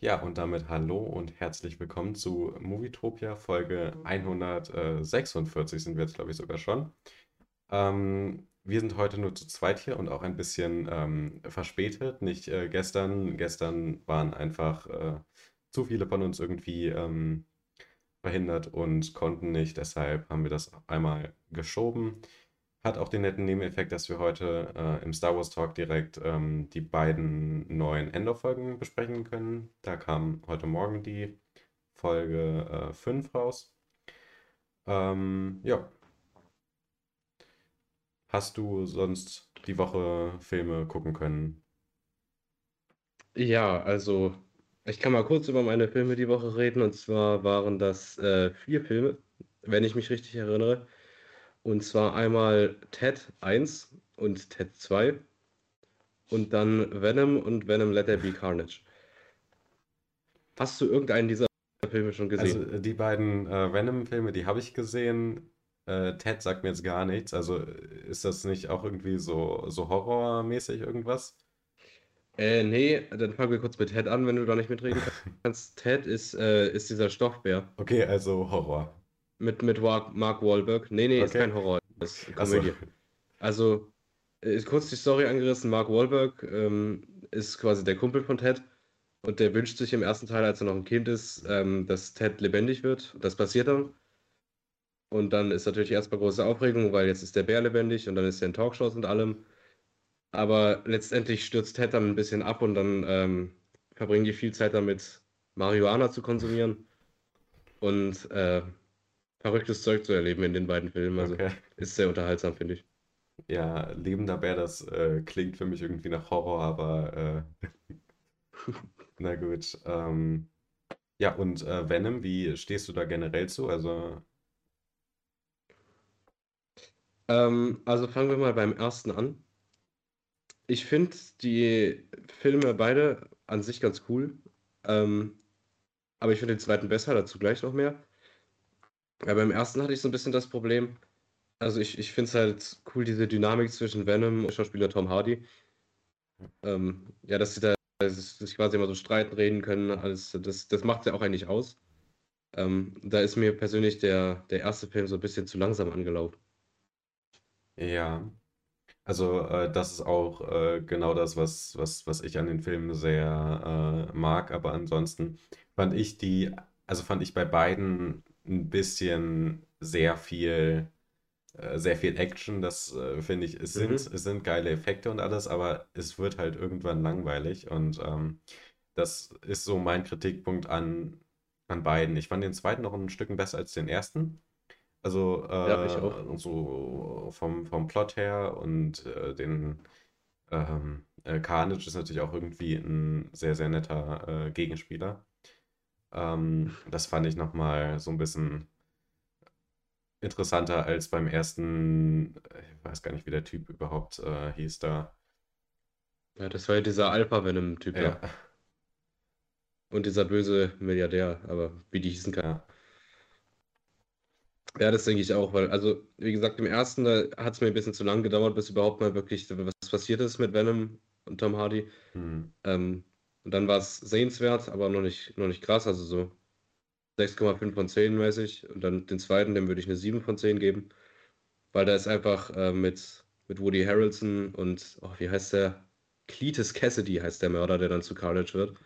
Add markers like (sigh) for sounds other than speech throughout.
Ja, und damit hallo und herzlich willkommen zu Movietopia Folge 146 sind wir jetzt, glaube ich, sogar schon. Ähm, wir sind heute nur zu zweit hier und auch ein bisschen ähm, verspätet. Nicht äh, gestern. Gestern waren einfach äh, zu viele von uns irgendwie ähm, verhindert und konnten nicht. Deshalb haben wir das einmal geschoben. Hat auch den netten Nebeneffekt, dass wir heute äh, im Star Wars Talk direkt ähm, die beiden neuen Endor-Folgen besprechen können. Da kam heute Morgen die Folge äh, 5 raus. Ähm, ja. Hast du sonst die Woche Filme gucken können? Ja, also ich kann mal kurz über meine Filme die Woche reden. Und zwar waren das äh, vier Filme, wenn ich mich richtig erinnere. Und zwar einmal Ted 1 und Ted 2 und dann Venom und Venom Let There Be Carnage. Hast du irgendeinen dieser Filme schon Also gesehen? äh, die beiden äh, Venom-Filme, die habe ich gesehen. Äh, Ted sagt mir jetzt gar nichts. Also äh, ist das nicht auch irgendwie so, so horrormäßig irgendwas? Äh, nee, dann fangen wir kurz mit Ted an, wenn du da nicht mitreden kannst. (laughs) Ted ist, äh, ist dieser Stoffbär Okay, also Horror. Mit, mit Mark Wahlberg. Nee, nee, ist Okay. kein Horror, ist. Komödie. Also, äh, ist kurz die Story angerissen. Mark Wahlberg ähm, ist quasi der Kumpel von Ted und der wünscht sich im ersten Teil, als er noch ein Kind ist, ähm, dass Ted lebendig wird. Das passiert dann. Und dann ist natürlich erstmal große Aufregung, weil jetzt ist der Bär lebendig und dann ist er in Talkshows und allem. Aber letztendlich stürzt Ted dann ein bisschen ab und dann ähm, verbringen die viel Zeit damit, Marihuana zu konsumieren und äh, verrücktes Zeug zu erleben in den beiden Filmen. Also Okay. ist sehr unterhaltsam, finde ich. Ja, lebender Bär, das äh, klingt für mich irgendwie nach Horror, aber äh, (laughs) na gut. Ähm, ja, und äh, Venom, wie stehst du da generell zu? Also, Ähm, also fangen wir mal beim ersten an. Ich finde die Filme beide an sich ganz cool. Ähm, aber ich finde den zweiten besser, dazu gleich noch mehr. Ja, beim ersten hatte ich so ein bisschen das Problem. Also ich, ich finde es halt cool, diese Dynamik zwischen Venom und Schauspieler Tom Hardy. Ähm, ja, dass sie da sich quasi immer so streiten, reden können, alles, das, das macht ja auch eigentlich aus. Ähm, da ist mir persönlich der, der erste Film so ein bisschen zu langsam angelaufen. ja. Also, äh, das ist auch äh, genau das, was, was, was ich an den Filmen sehr äh, mag, aber ansonsten fand ich die, also fand ich bei beiden ein bisschen sehr viel. äh, sehr viel Action, das äh, finde ich, es sind, Mhm. es sind geile Effekte und alles, aber es wird halt irgendwann langweilig und ähm, das ist so mein Kritikpunkt an, an beiden. Ich fand den zweiten noch ein Stück besser als den ersten. Also Ja, ich auch. äh, so vom, vom Plot her und äh, den ähm, äh, Carnage ist natürlich auch irgendwie ein sehr, sehr netter äh, Gegenspieler. Ähm, das fand ich nochmal so ein bisschen interessanter als beim ersten, ich weiß gar nicht, wie der Typ überhaupt äh, hieß da. Ja, das war ja dieser Alpha-Venom-Typ Ja, da. Und dieser böse Milliardär, aber wie die hießen kann. ja, Ja, das denke ich auch, weil, also, wie gesagt, im ersten, hat es mir ein bisschen zu lang gedauert, bis überhaupt mal wirklich was passiert ist mit Venom und Tom Hardy. hm, Ähm, und dann war es sehenswert, aber noch nicht, noch nicht krass, also so 6,5 von 10 mäßig. Und dann den zweiten, dem würde ich eine 7 von 10 geben, weil da ist einfach äh, mit, mit Woody Harrelson und, oh, wie heißt der? Cletus Cassidy heißt der Mörder, der dann zu Carnage wird,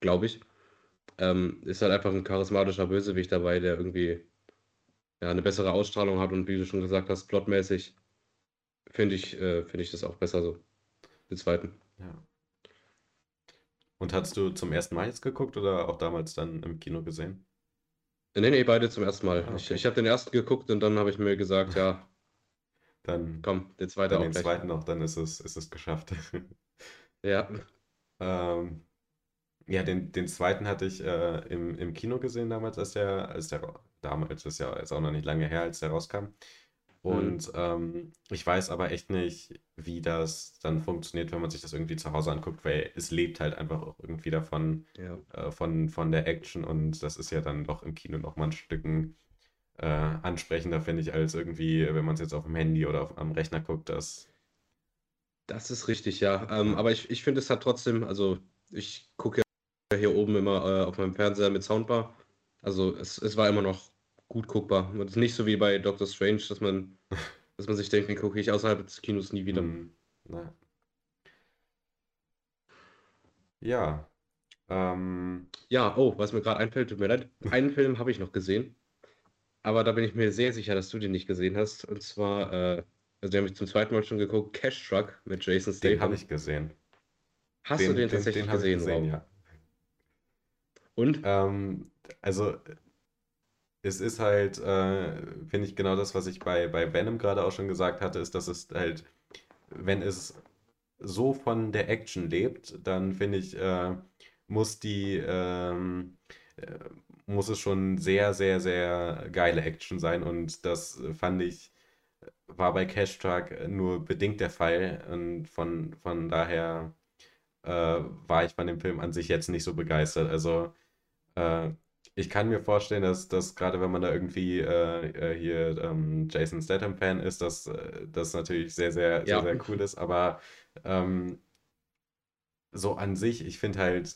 glaube ich. Ähm, ist halt einfach ein charismatischer Bösewicht dabei, der irgendwie ja, eine bessere Ausstrahlung hat und wie du schon gesagt hast, plotmäßig finde ich, äh, finde ich das auch besser so. Den zweiten. ja. Und hast du zum ersten Mal jetzt geguckt oder auch damals dann im Kino gesehen? Nee, nee, beide zum ersten Mal. Ah, Ich, okay. ich habe den ersten geguckt und dann habe ich mir gesagt, ja, (laughs) Dann, komm, den zweiten dann auch den gleich. zweiten noch, dann ist es, ist es geschafft. (laughs) Ja, Ähm, ja, den, den zweiten hatte ich äh, im, im Kino gesehen damals, als der, als der, damals ist ja jetzt auch noch nicht lange her, als der rauskam. Mhm. Und ähm, ich weiß aber echt nicht, wie das dann funktioniert, wenn man sich das irgendwie zu Hause anguckt, weil es lebt halt einfach auch irgendwie davon, Ja. äh, von, von der Action und das ist ja dann doch im Kino noch mal ein Stücken äh, ansprechender, finde ich, als irgendwie, wenn man es jetzt auf dem Handy oder auf, am Rechner guckt, das, Das ist richtig, ja. Ähm, ja, aber ich, ich finde, es hat trotzdem, also ich gucke hier oben immer äh, auf meinem Fernseher mit Soundbar. Also es, es war immer noch gut guckbar. Und nicht so wie bei Doctor Strange, dass man, (laughs) dass man sich denkt, den gucke ich außerhalb des Kinos nie wieder. Hm, na. Ja. Ähm, Ja, oh, was mir gerade einfällt, tut mir leid. Einen Film habe ich noch gesehen, aber da bin ich mir sehr sicher, dass du den nicht gesehen hast. Und zwar, äh, also den habe ich zum zweiten Mal schon geguckt, Cash Truck mit Jason den habe Statham. ich gesehen. Hast du Den, den den, tatsächlich den gesehen, gesehen, ja. Und? Ähm, also es ist halt, äh, finde ich, genau das, was ich bei, bei Venom gerade auch schon gesagt hatte, ist, dass es halt, wenn es so von der Action lebt, dann finde ich, äh, muss die, ähm, äh, muss es schon sehr, sehr, sehr geile Action sein und das fand ich, war bei Cash Truck nur bedingt der Fall und von, von daher äh, war ich von dem Film an sich jetzt nicht so begeistert. Also äh, ich kann mir vorstellen, dass, dass gerade wenn man da irgendwie äh, äh, hier ähm, Jason Statham-Fan ist, dass äh, das natürlich sehr, sehr, sehr, Ja. sehr cool ist. Aber ähm, so an sich, ich finde halt,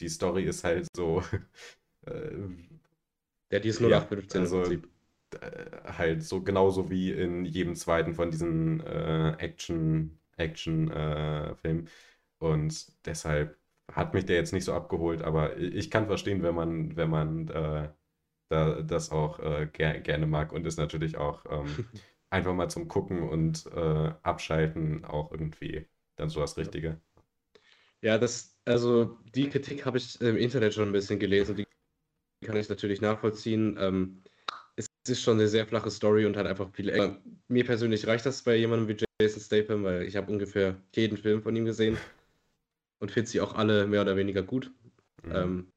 die Story ist halt so, (laughs) äh, Ja, die ist ja, 0815 im also Prinzip. äh, halt so genauso wie in jedem zweiten von diesen äh, Action, Action äh, Filmen. Und deshalb hat mich der jetzt nicht so abgeholt, aber ich kann verstehen, wenn man, wenn man äh, da, das auch äh, ger gerne mag und ist natürlich auch ähm, (laughs) einfach mal zum Gucken und äh, Abschalten auch irgendwie dann so das Richtige. Ja, das, also die Kritik habe ich im Internet schon ein bisschen gelesen, die kann ich natürlich nachvollziehen. Ähm, es ist schon eine sehr flache Story und hat einfach viele. Äh, mir persönlich reicht das bei jemandem wie Jason Statham, weil ich habe ungefähr jeden Film von ihm gesehen und finde sie auch alle mehr oder weniger gut. Mhm. Ähm,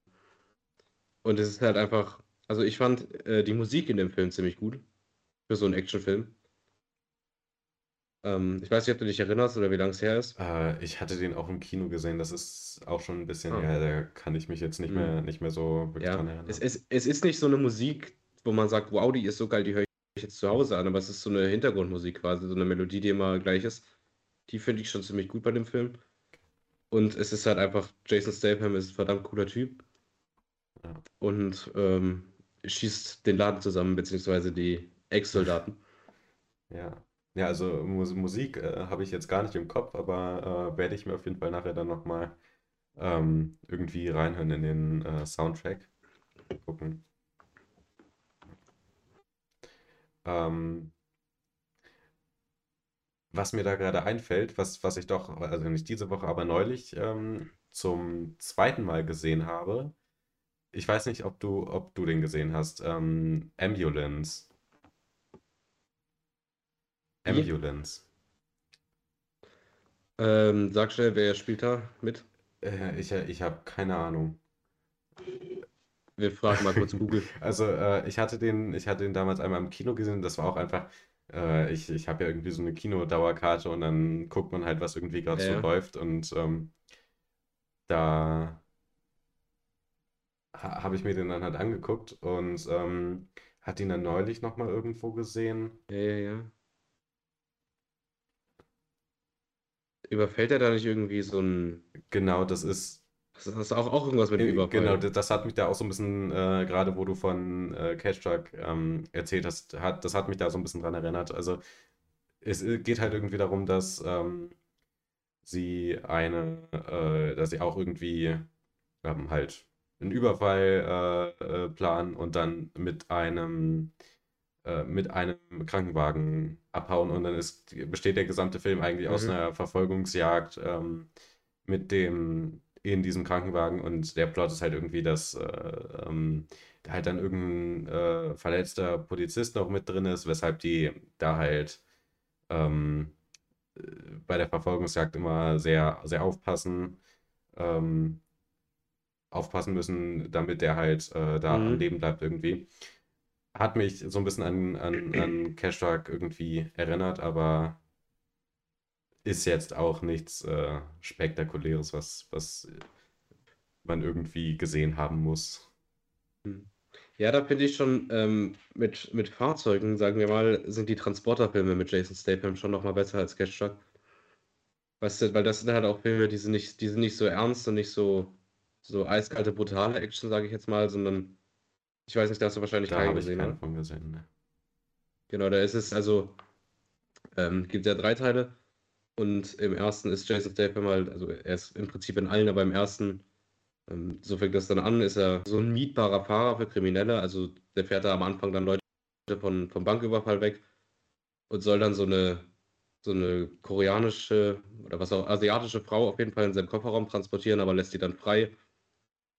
und es ist halt einfach, also ich fand äh, die Musik in dem Film ziemlich gut für so einen Actionfilm. Ähm, ich weiß nicht, ob du dich erinnerst oder wie lange es her ist. Äh, ich hatte den auch im Kino gesehen, das ist auch schon ein bisschen Ah. her, da kann ich mich jetzt nicht Mhm. mehr, nicht mehr so wirklich Ja, dran es, erinnern. es, es ist nicht so eine Musik, wo man sagt, wow, die ist so geil, die höre ich jetzt zu Hause an, aber es ist so eine Hintergrundmusik quasi, so eine Melodie, die immer gleich ist. Die finde ich schon ziemlich gut bei dem Film. Und es ist halt einfach, Jason Statham ist ein verdammt cooler Typ und ähm, schießt den Laden zusammen, beziehungsweise die Ex-Soldaten. Ja. Ja, also Mus Musik äh, habe ich jetzt gar nicht im Kopf, aber äh, werde ich mir auf jeden Fall nachher dann nochmal ähm, irgendwie reinhören in den äh, Soundtrack. Gucken. Ähm, was mir da gerade einfällt, was, was ich doch, also nicht diese Woche, aber neulich ähm, zum zweiten Mal gesehen habe. Ich weiß nicht, ob du, ob du den gesehen hast. Ähm, Ambulance. Ambulance. Ähm, sag schnell, wer spielt da mit? Äh, ich ich habe keine Ahnung. Wir fragen mal kurz (laughs) Google. Also äh, ich hatte den, ich hatte den damals einmal im Kino gesehen. Das war auch einfach, äh, ich, ich habe ja irgendwie so eine Kinodauerkarte und dann guckt man halt, was irgendwie gerade Ja, so läuft. Und ähm, da ha habe ich mir den dann halt angeguckt und ähm, hatte ihn dann neulich nochmal irgendwo gesehen. Ja, ja, ja. Überfällt er da nicht irgendwie so ein. Genau, das ist. Das ist auch, auch irgendwas mit dem Äh, Genau, Überfall. das, das hat mich da auch so ein bisschen, äh, gerade wo du von äh, Cash Truck ähm, erzählt hast, hat, das hat mich da so ein bisschen dran erinnert. Also es äh, geht halt irgendwie darum, dass ähm, sie eine, äh, dass sie auch irgendwie ähm, halt einen Überfall äh, äh, planen und dann mit einem mit einem Krankenwagen abhauen und dann ist, besteht der gesamte Film eigentlich aus Mhm. einer Verfolgungsjagd ähm, mit dem in diesem Krankenwagen und der Plot ist halt irgendwie, dass äh, ähm, da halt dann irgendein äh, verletzter Polizist noch mit drin ist, weshalb die da halt ähm, äh, bei der Verfolgungsjagd immer sehr, sehr aufpassen, ähm, aufpassen müssen, damit der halt äh, da am Mhm. Leben bleibt irgendwie. Hat mich so ein bisschen an, an, an Cash Truck irgendwie erinnert, aber ist jetzt auch nichts äh, Spektakuläres, was, was man irgendwie gesehen haben muss. Hm. Ja, da finde ich schon ähm, mit, mit Fahrzeugen, sagen wir mal, sind die Transporterfilme mit Jason Statham schon nochmal besser als Cash Truck. Weißt du, weil das sind halt auch Filme, die sind nicht, die sind nicht so ernst und nicht so, so eiskalte, brutale Action, sage ich jetzt mal, sondern ich weiß nicht, da hast du wahrscheinlich Da keinen habe ich gesehen, keinen von gesehen. Ne? Genau, da ist es also, ähm, gibt ja drei Teile und im ersten ist Jason Statham halt, also er ist im Prinzip in allen, aber im ersten, ähm, so fängt das dann an, ist er so ein mietbarer Fahrer für Kriminelle, also der fährt da am Anfang dann Leute von, vom Banküberfall weg und soll dann so eine, so eine koreanische oder was auch asiatische Frau auf jeden Fall in seinem Kofferraum transportieren, aber lässt sie dann frei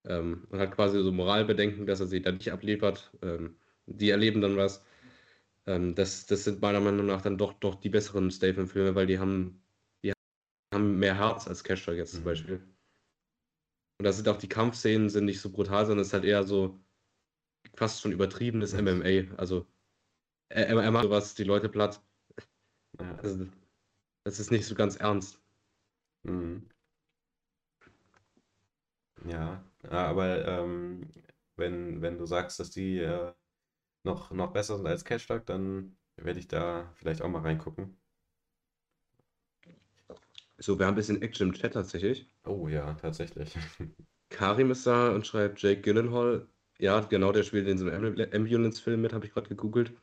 ähm, und hat quasi so Moralbedenken, dass er sie dann nicht abliefert. Ähm, die erleben dann was. Ähm, das, das sind meiner Meinung nach dann doch, doch die besseren Statham-Filme, weil die haben, die haben mehr Herz als Cash jetzt zum Mhm. Beispiel. Und da sind auch die Kampfszenen sind nicht so brutal, sondern es ist halt eher so fast schon übertriebenes MMA. Also er, er macht sowas, die Leute platt. Also, das ist nicht so ganz ernst. Mhm. Ja, aber ähm, wenn, wenn du sagst, dass die äh, noch, noch besser sind als Cash Dog, dann werde ich da vielleicht auch mal reingucken. So, wir haben ein bisschen Action im Chat tatsächlich. Oh ja, tatsächlich. (laughs) Karim ist da und schreibt Jake Gyllenhaal. Ja, genau, der spielt in so einem Ambu- Ambulance-Film mit, habe ich gerade gegoogelt.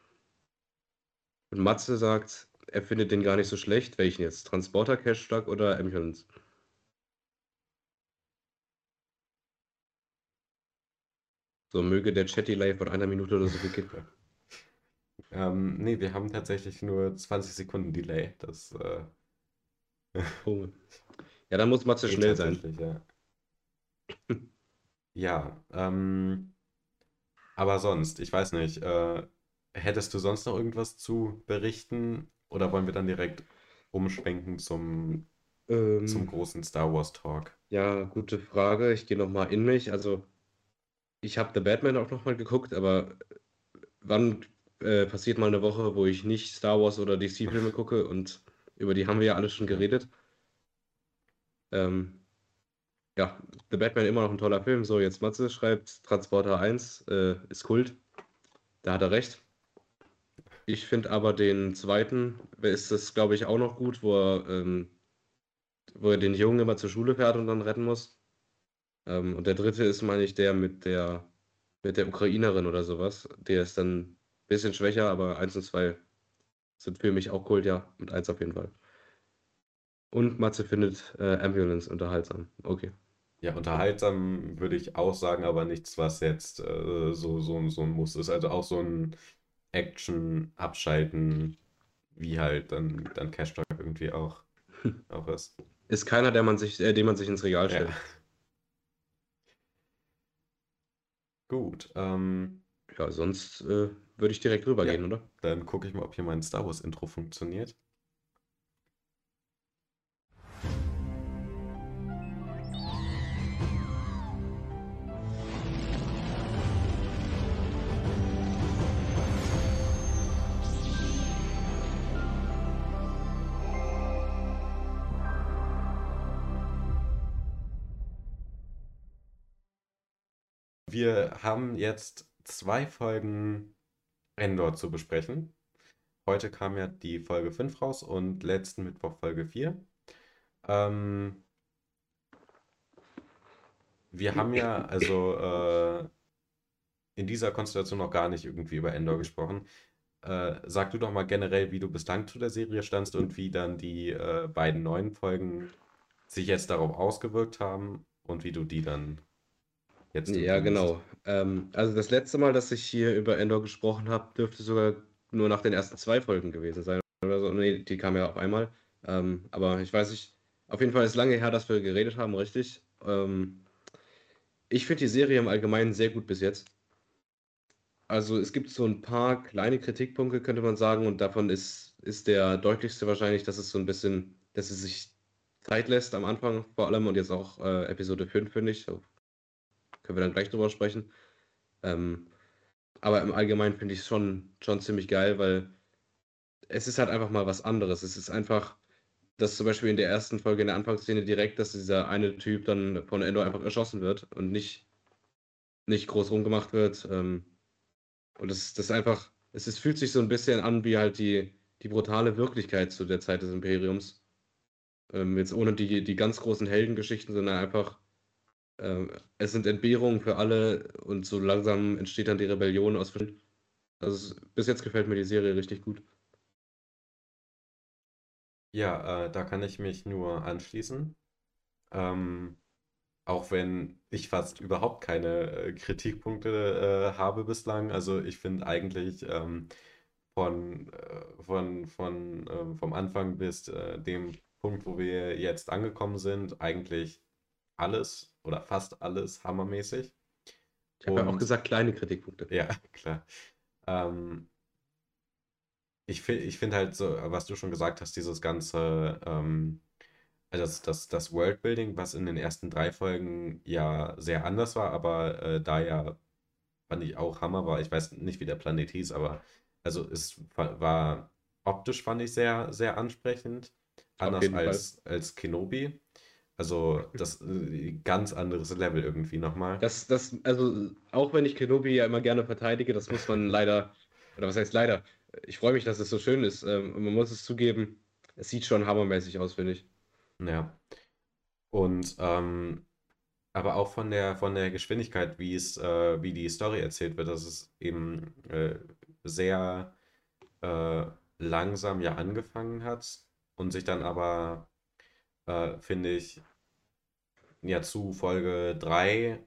Und Matze sagt, er findet den gar nicht so schlecht. Welchen jetzt? Transporter, Cash Truck oder Ambulance? So möge der Chat-Delay von einer Minute oder so beginnen. (laughs) Ähm, nee, wir haben tatsächlich nur 20 Sekunden Delay. Das äh, (laughs) Ja, dann muss Matze schnell sein. ja. (laughs) Ja, ähm, aber sonst, ich weiß nicht, äh, hättest du sonst noch irgendwas zu berichten oder wollen wir dann direkt umschwenken zum, zum Ähm, großen Star Wars Talk? ja, gute Frage. Ich gehe nochmal in mich. Also, ich habe The Batman auch nochmal geguckt, aber wann äh, passiert mal eine Woche, wo ich nicht Star Wars oder DC-Filme (laughs) gucke und über die haben wir ja alle schon geredet. Ähm, ja, The Batman immer noch ein toller Film. So, jetzt Matze schreibt, Transporter 1 äh, ist Kult. Da hat er recht. Ich finde aber den zweiten, ist das, glaube ich, auch noch gut, wo er, ähm, wo er den Jungen immer zur Schule fährt und dann retten muss. Ähm, und der dritte ist, meine ich, der mit der, mit der Ukrainerin oder sowas. Der ist dann ein bisschen schwächer, aber 1 und 2 sind für mich auch Kult, ja. Und 1 auf jeden Fall. Und Matze findet äh, Ambulance unterhaltsam. Okay. Ja, unterhaltsam würde ich auch sagen, aber nichts, was jetzt äh, so, so, so ein Muss ist. Also auch so ein Action-Abschalten, wie halt dann, dann Cash Talk irgendwie auch, (laughs) auch ist. Ist keiner, der man sich, äh, den man sich ins Regal Ja. stellt. Gut, ähm, Ja, sonst äh, würde ich direkt rübergehen, Ja. oder? dann gucke ich mal, ob hier mein Star Wars Intro funktioniert. Wir haben jetzt zwei Folgen Endor zu besprechen. Heute kam ja die Folge 5 raus und letzten Mittwoch Folge 4. Ähm, wir haben ja also äh, in dieser Konstellation noch gar nicht irgendwie über Endor gesprochen. Äh, sag du doch mal generell, wie du bislang zu der Serie standst und wie dann die äh, beiden neuen Folgen sich jetzt darauf ausgewirkt haben und wie du die dann jetzt Ja, genau. Ähm, also das letzte Mal, dass ich hier über Endor gesprochen habe, dürfte sogar nur nach den ersten zwei Folgen gewesen sein oder so. Nee, die kamen ja auf einmal. Ähm, aber ich weiß nicht. Auf jeden Fall ist lange her, dass wir geredet haben, richtig. Ähm, ich finde die Serie im Allgemeinen sehr gut bis jetzt. Also es gibt so ein paar kleine Kritikpunkte, könnte man sagen, und davon ist, ist der deutlichste wahrscheinlich, dass es so ein bisschen, dass es sich Zeit lässt am Anfang vor allem und jetzt auch äh, Episode 5, finde ich. Können wir dann gleich drüber sprechen. Ähm, aber im Allgemeinen finde ich es schon, schon ziemlich geil, weil es ist halt einfach mal was anderes. Es ist einfach, dass zum Beispiel in der ersten Folge, in der Anfangsszene direkt, dass dieser eine Typ dann von Endor einfach erschossen wird und nicht, nicht groß rumgemacht wird. Ähm, und das, das einfach, es ist, fühlt sich so ein bisschen an wie halt die, die brutale Wirklichkeit zu der Zeit des Imperiums. Ähm, jetzt ohne die, die ganz großen Heldengeschichten, sondern einfach Ähm, es sind Entbehrungen für alle und so langsam entsteht dann die Rebellion aus. Also bis jetzt gefällt mir die Serie richtig gut. Ja, äh, da kann ich mich nur anschließen. Ähm, auch wenn ich fast überhaupt keine äh, Kritikpunkte äh, habe bislang. Also ich finde eigentlich ähm, von, äh, von, von, ähm, vom Anfang bis äh, dem Punkt, wo wir jetzt angekommen sind, eigentlich alles oder fast alles hammermäßig. Ich habe ja auch gesagt, kleine Kritikpunkte. Ja, (laughs) klar. Ähm, ich finde ich find halt so, was du schon gesagt hast, dieses ganze, ähm, also das, das, das Worldbuilding, was in den ersten drei Folgen ja sehr anders war, aber äh, da ja fand ich auch Hammer war. Ich weiß nicht, wie der Planet hieß, aber also es war optisch fand ich sehr, sehr ansprechend. Anders als, als Kenobi. Also das äh, ganz anderes Level irgendwie nochmal. Das, das, also auch wenn ich Kenobi ja immer gerne verteidige, das muss man leider, oder was heißt leider, ich freue mich, dass es so schön ist. Ähm, man muss es zugeben, es sieht schon hammermäßig aus, finde ich. Ja. Und ähm, aber auch von der von der Geschwindigkeit, wie es, äh, wie die Story erzählt wird, dass es eben äh, sehr äh, langsam ja angefangen hat und sich dann aber, äh, finde ich, ja zu Folge 3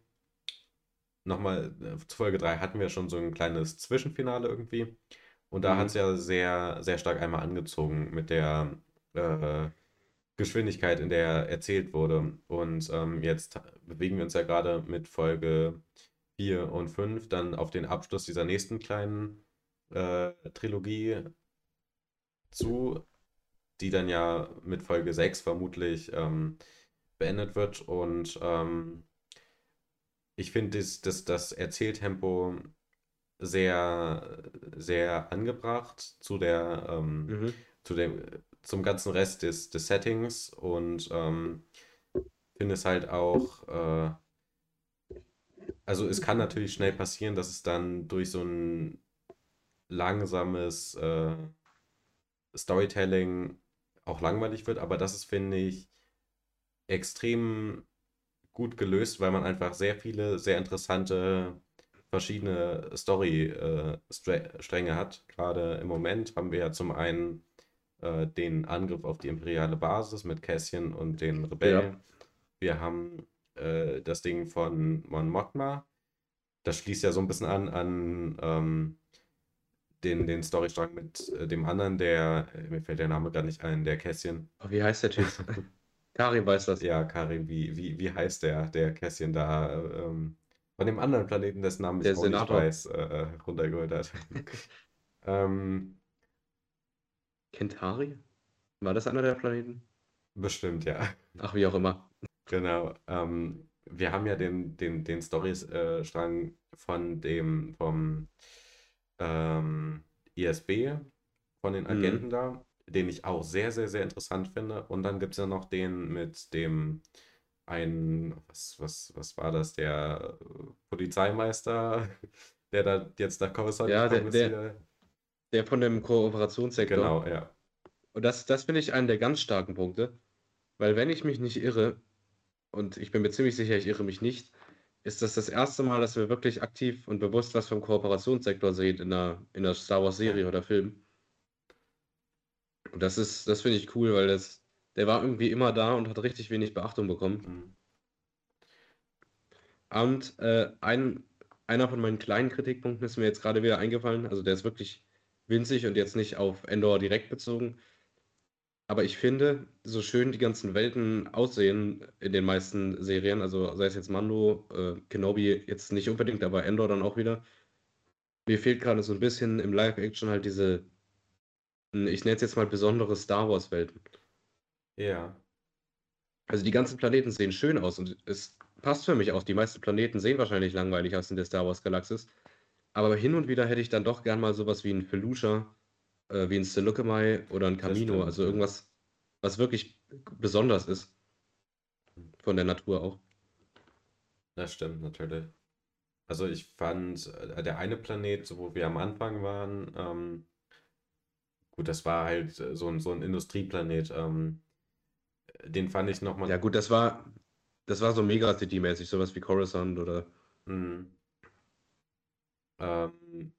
nochmal, äh, zu Folge 3 hatten wir schon so ein kleines Zwischenfinale irgendwie. Und da hat es mhm. ja sehr, sehr stark einmal angezogen mit der äh, Geschwindigkeit, in der erzählt wurde. Und ähm, jetzt bewegen wir uns ja gerade mit Folge 4 und 5 dann auf den Abschluss dieser nächsten kleinen äh, Trilogie zu, die dann ja mit Folge 6 vermutlich ähm, beendet wird. Und ähm, ich finde das, das, das Erzähltempo sehr, sehr angebracht zu der, ähm, mhm. zu dem, zum ganzen Rest des, des Settings und ähm, finde es halt auch, äh, also es kann natürlich schnell passieren, dass es dann durch so ein langsames äh, Storytelling auch langweilig wird, aber das ist, finde ich, extrem gut gelöst, weil man einfach sehr viele, sehr interessante verschiedene Story-Stränge äh, hat. Gerade im Moment haben wir ja zum einen äh, den Angriff auf die imperiale Basis mit Cassian und den Rebellen. Ja. Wir haben äh, das Ding von Mon Mothma. Das schließt ja so ein bisschen an an ähm, den, den Storystrang mit äh, dem anderen, der, äh, mir fällt der Name gar nicht ein, der Cassian. Oh, wie heißt der Typ? (laughs) Karim weiß das. Ja, Karim, wie, wie, wie heißt der, der Cassian da? Ähm, von dem anderen Planeten, dessen Namen ich auch nicht weiß, äh, runtergeholt hat. (laughs) ähm, Kentari? War das einer der Planeten? Bestimmt, ja. Ach, wie auch immer. Genau. Ähm, wir haben ja den, den, den Storystrang von dem, vom ähm, ISB, von den mhm. Agenten mhm. da, den ich auch sehr, sehr, sehr interessant finde. Und dann gibt es ja noch den mit dem ein, was, was, was war das, der Polizeimeister, (laughs) der da jetzt nach Coruscant ja, der, der, der, von dem Kooperationssektor. Genau, ja. Und das, das finde ich einen der ganz starken Punkte, weil wenn ich mich nicht irre, und ich bin mir ziemlich sicher, ich irre mich nicht, ist das das erste Mal, dass wir wirklich aktiv und bewusst was vom Kooperationssektor sehen in der, in der Star Wars Serie oder Film. Und das ist, das finde ich cool, weil das, der war irgendwie immer da und hat richtig wenig Beachtung bekommen. Mhm. Und äh, ein, einer von meinen kleinen Kritikpunkten ist mir jetzt gerade wieder eingefallen. Also der ist wirklich winzig und jetzt nicht auf Endor direkt bezogen. Aber ich finde, so schön die ganzen Welten aussehen in den meisten Serien, also sei es jetzt Mando, äh, Kenobi jetzt nicht unbedingt, aber Endor dann auch wieder. Mir fehlt gerade so ein bisschen im Live-Action halt diese, ich nenne es jetzt mal besondere Star Wars-Welten. Ja. Also die ganzen Planeten sehen schön aus und es passt für mich auch. Die meisten Planeten sehen wahrscheinlich langweilig aus in der Star Wars Galaxis. Aber hin und wieder hätte ich dann doch gern mal sowas wie ein Felucia, äh, wie ein Seleucamai oder ein Camino. Also irgendwas, was wirklich besonders ist. Von der Natur auch. Das stimmt natürlich. Also ich fand, äh, der eine Planet, so wo wir am Anfang waren, ähm, gut, das war halt so ein, so ein Industrieplanet. Ähm, den fand ich nochmal. Ja, gut, das war, Das war so Megacity-mäßig, sowas wie Coruscant oder. Mhm. Ähm,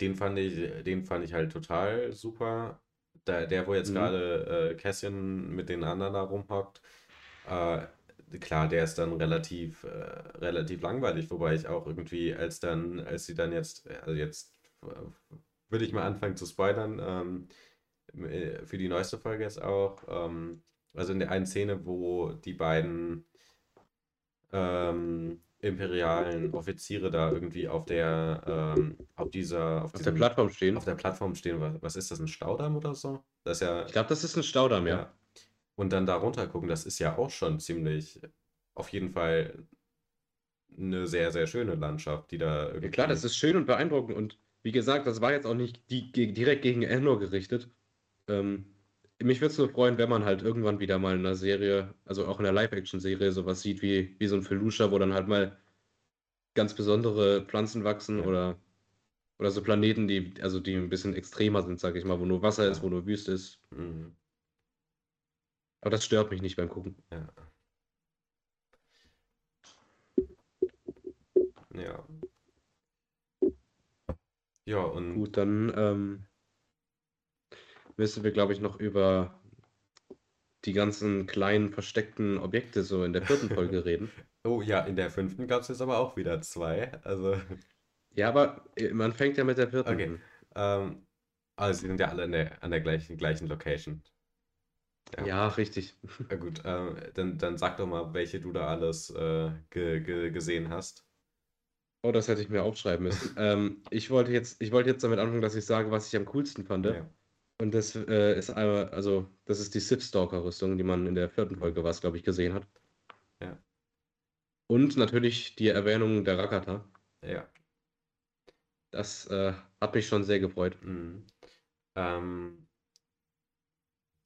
den fand ich, den fand ich halt total super. Der, der wo jetzt Mhm. gerade äh, Cassian mit den anderen da rumhockt, äh, klar, der ist dann relativ, äh, relativ langweilig, wobei ich auch irgendwie, als dann, als sie dann jetzt, also jetzt äh, würde ich mal anfangen zu spoilern, ähm, äh, für die neueste Folge jetzt auch, ähm, also in der einen Szene, wo die beiden ähm, imperialen Offiziere da irgendwie auf der, ähm, auf dieser, auf Auf der diesem, Plattform stehen. auf der Plattform stehen. Was, was ist das, ein Staudamm oder so? Das ist ja, Ich glaube, das ist ein Staudamm, ja. ja. Und dann da runter gucken, das ist ja auch schon ziemlich, auf jeden Fall eine sehr, sehr schöne Landschaft, die da Ja, klar, das irgendwie, ist schön und beeindruckend. Und wie gesagt, das war jetzt auch nicht die, direkt gegen Endor gerichtet. Ähm, mich würde es nur freuen, wenn man halt irgendwann wieder mal in einer Serie, also auch in einer Live-Action-Serie, sowas sieht wie, wie so ein Felucia, wo dann halt mal ganz besondere Pflanzen wachsen Ja. oder, oder so Planeten, die, also die ein bisschen extremer sind, sag ich mal, wo nur Wasser ist, Ja. wo nur Wüste ist. Mhm, Aber das stört mich nicht beim Gucken. Ja. Ja, und Gut, dann ähm, müssen wir, glaube ich, noch über die ganzen kleinen versteckten Objekte so in der vierten Folge (laughs) reden. Oh ja, in der fünften gab es jetzt aber auch wieder zwei. Also, (laughs) Ja, aber äh, man fängt ja mit der vierten okay. an. Ähm, also sie sind ja alle in der, an der gleichen, gleichen Location. Ja. Ja, richtig. Na (laughs) gut, ähm, dann, dann sag doch mal, welche du da alles äh, ge, ge, gesehen hast. Oh, das hätte ich mir aufschreiben müssen. (laughs) Ähm, ich wollte jetzt, ich wollte jetzt damit anfangen, dass ich sage, was ich am coolsten fand. Ja. Und das äh, ist einmal, also, das ist die Sith Stalker-Rüstung, die man in der vierten Folge, was glaube ich, gesehen hat. Ja. Und natürlich die Erwähnung der Rakata. Ja. Das äh, hat mich schon sehr gefreut. Mhm. Ähm,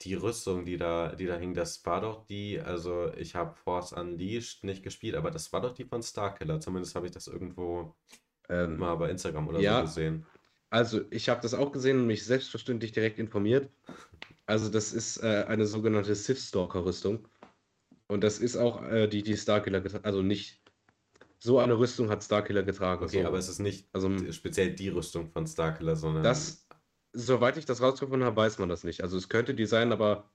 die Rüstung, die da, die da hing, das war doch die, also ich habe Force Unleashed nicht gespielt, aber das war doch die von Starkiller. Zumindest habe ich das irgendwo Ähm, mal bei Instagram oder ja. so gesehen. Also, ich habe das auch gesehen und mich selbstverständlich direkt informiert. Also, das ist äh, eine sogenannte Sith-Stalker-Rüstung. Und das ist auch äh, die, die Starkiller getragen. Also nicht so eine Rüstung hat Starkiller getragen. Okay, so. aber es ist nicht Also, speziell die Rüstung von Starkiller, sondern das, soweit ich das rausgefunden habe, weiß man das nicht. Also, es könnte die sein, aber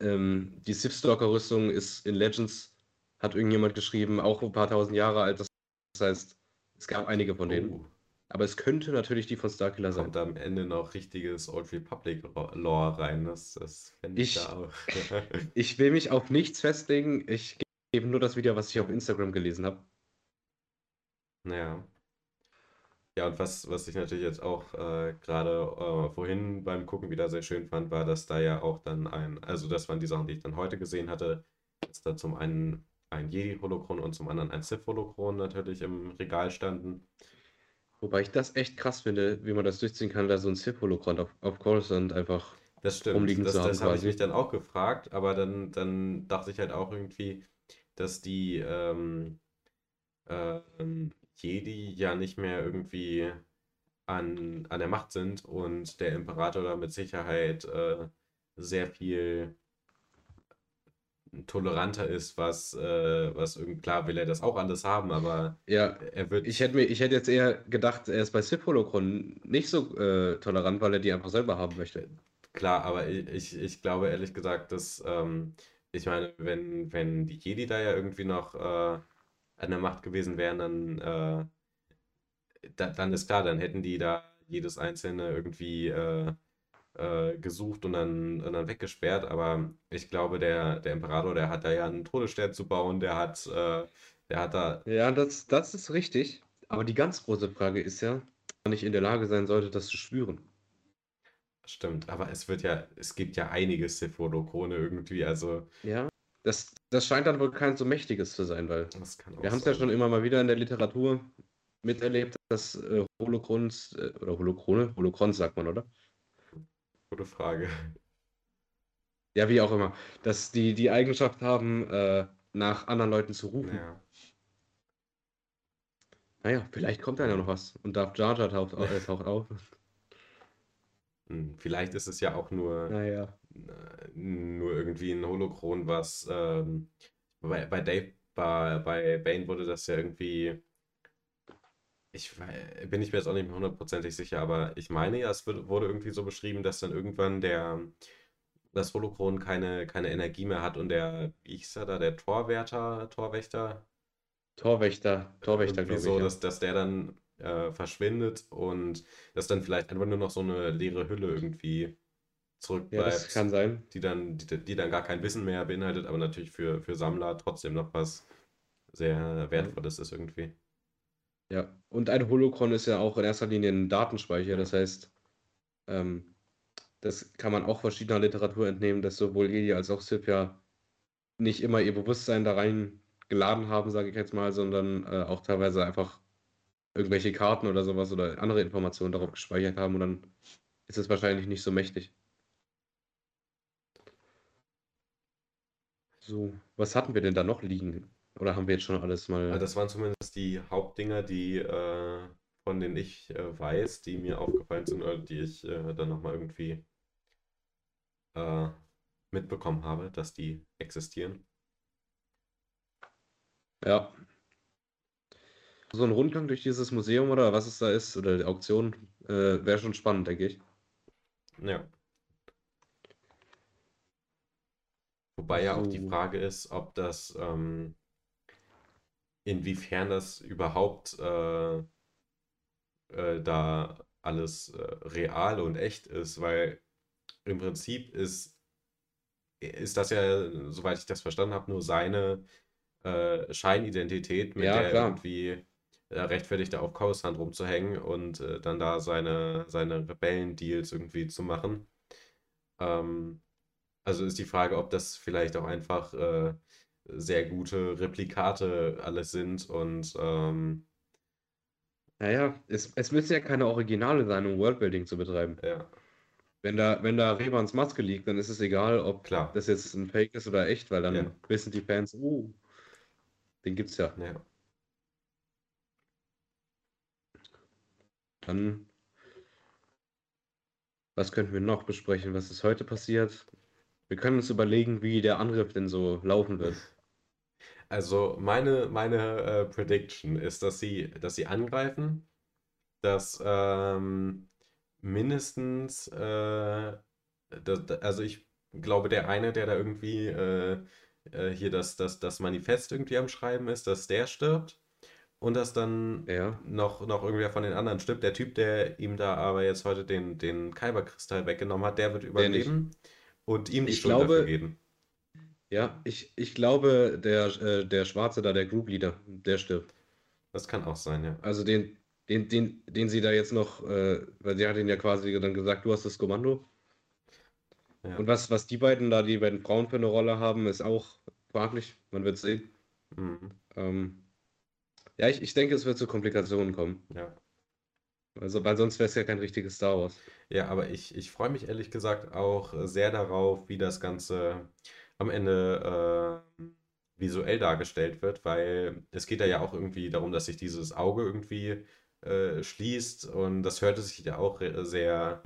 ähm, die Sith-Stalker-Rüstung ist in Legends, hat irgendjemand geschrieben, auch ein paar tausend Jahre alt. Das heißt, es gab einige von denen. Oh, Aber es könnte natürlich die von Starkiller sein. kommt am Ende noch richtiges Old Republic Lore rein. Das, das fände ich Ich- da auch. (laughs) Ich will mich auf nichts festlegen. Ich gebe nur das wieder, was ich auf Instagram gelesen habe. Naja. Ja, und was, was ich natürlich jetzt auch äh, gerade äh, vorhin beim Gucken wieder sehr schön fand, war, dass da ja auch dann ein, also das waren die Sachen, die ich dann heute gesehen hatte, dass da zum einen ein Jedi-Holokron und zum anderen ein Sith-Holokron natürlich im Regal standen. Wobei ich das echt krass finde, wie man das durchziehen kann, da so ein Sith-Holocron auf, auf Coruscant einfach. Das stimmt, rumliegen das, zu haben das habe ich mich dann auch gefragt, aber dann, dann dachte ich halt auch irgendwie, dass die ähm, ähm, Jedi ja nicht mehr irgendwie an, an der Macht sind und der Imperator da mit Sicherheit äh, sehr viel toleranter ist, was, äh, was irgendwie, klar will er das auch alles haben, aber Ja, er wird, ich hätte mir, ich hätte jetzt eher gedacht, er ist bei Sith-Holocron nicht so äh, tolerant, weil er die einfach selber haben möchte. Klar, aber ich, ich, ich glaube ehrlich gesagt, dass, ähm, ich meine, wenn, wenn die Jedi da ja irgendwie noch äh, an der Macht gewesen wären, dann, äh, da, dann ist klar, dann hätten die da jedes einzelne irgendwie äh, äh, gesucht und dann, und dann weggesperrt. Aber ich glaube, der, der Imperator, der hat da ja einen Todesstern zu bauen, der hat, äh, der hat da, Ja, das, das ist richtig. Aber die ganz große Frage ist ja, ob man nicht in der Lage sein sollte, das zu spüren. stimmt, aber es wird ja, es gibt ja einige Sith-Holokrone irgendwie, also Ja. Das, das scheint dann wohl kein so mächtiges zu sein, weil wir haben es ja schon immer mal wieder in der Literatur miterlebt, dass äh, Holocrons, äh, oder Holokrone, Holocrons sagt man, oder? Gute Frage. Ja, wie auch immer, dass die die Eigenschaft haben, äh, nach anderen Leuten zu rufen. Ja. Naja, vielleicht kommt da ja noch was und Darth Jar Jar taucht, au- äh, taucht auf. Hm, Vielleicht ist es ja auch nur, Naja. äh, nur irgendwie ein Holokron, was, ähm, Bei, bei Dave, bei, bei Bane wurde das ja irgendwie. Ich bin ich mir jetzt auch nicht mehr hundertprozentig sicher, aber ich meine ja, es wurde irgendwie so beschrieben, dass dann irgendwann der das Holocron keine, keine Energie mehr hat und der, wie hieß er da, der Torwärter, Torwächter, Torwächter, Torwächter, glaube so, ich, ja. dass, dass der dann äh, verschwindet und dass dann vielleicht einfach nur noch so eine leere Hülle irgendwie Ja, das zurückbleibt, kann sein. die dann, die, die dann gar kein Wissen mehr beinhaltet, aber natürlich für, für Sammler trotzdem noch was sehr. Wertvolles ist irgendwie. Ja. Und ein Holocron ist ja auch in erster Linie ein Datenspeicher. Das heißt, ähm, das kann man auch verschiedener Literatur entnehmen, dass sowohl Jedi als auch Sith ja nicht immer ihr Bewusstsein da rein geladen haben, sage ich jetzt mal, sondern äh, auch teilweise einfach irgendwelche Karten oder sowas oder andere Informationen darauf gespeichert haben und dann ist es wahrscheinlich nicht so mächtig. So, was hatten wir denn da noch liegen? Oder haben wir jetzt schon alles mal. das waren zumindest die Hauptdinger, die äh, von denen ich äh, weiß, die mir aufgefallen sind oder die ich äh, dann nochmal irgendwie äh, mitbekommen habe, dass die existieren. Ja, so ein Rundgang durch dieses Museum oder was es da ist oder die Auktion äh, wäre schon spannend, denke ich. Ja. Wobei ja auch die Frage ist, ob das, ähm, inwiefern das überhaupt äh, äh, da alles äh, real und echt ist, weil im Prinzip ist, ist das ja, soweit ich das verstanden habe, nur seine äh, Scheinidentität, mit ja, der er klar. irgendwie rechtfertigt, da auf Coruscant rumzuhängen und äh, dann da seine, seine Rebellendeals irgendwie zu machen. Ähm, also ist die Frage, ob das vielleicht auch einfach äh, sehr gute Replikate alles sind und ähm, Naja, es, es müssen ja keine Originale sein, um Worldbuilding zu betreiben. ja, Wenn da, wenn da Rebans Maske liegt, dann ist es egal, ob klar, das jetzt ein Fake ist oder echt, weil ja, dann wissen die Fans, oh, den gibt's ja. ja. Dann, was könnten wir noch besprechen? Was ist heute passiert? Wir können uns überlegen, wie der Angriff denn so laufen wird. Also meine, meine äh, Prediction ist, dass sie, dass sie angreifen, dass ähm, mindestens, äh, das, da- also ich glaube, der eine, der da irgendwie äh, äh, hier das, das, das Manifest irgendwie am Schreiben ist, dass der stirbt und dass dann Ja, noch, noch irgendwer von den anderen stirbt. Der Typ, der ihm da aber jetzt heute den, den Kyberkristall weggenommen hat, der wird der überleben und ihm die Ich Schuld dafür glaube, geben. ja, ich, ich glaube, der, äh, der Schwarze da, der Group Leader, der stirbt. Das kann auch sein, ja. Also den, den, den, den sie da jetzt noch, äh, weil sie hat ihn ja quasi dann gesagt, du hast das Kommando. Ja. Und was, was die beiden da, die beiden Frauen für eine Rolle haben, ist auch fraglich. Man wird sehen. Mhm. Ähm, ja, ich, ich denke, es wird zu Komplikationen kommen. Ja. Also, weil sonst wäre es ja kein richtiges Star Wars. Ja, aber ich, ich freue mich ehrlich gesagt auch sehr darauf, wie das Ganze am Ende äh, visuell dargestellt wird, weil es geht da ja auch irgendwie darum, dass sich dieses Auge irgendwie äh, schließt und das hörte sich ja auch sehr,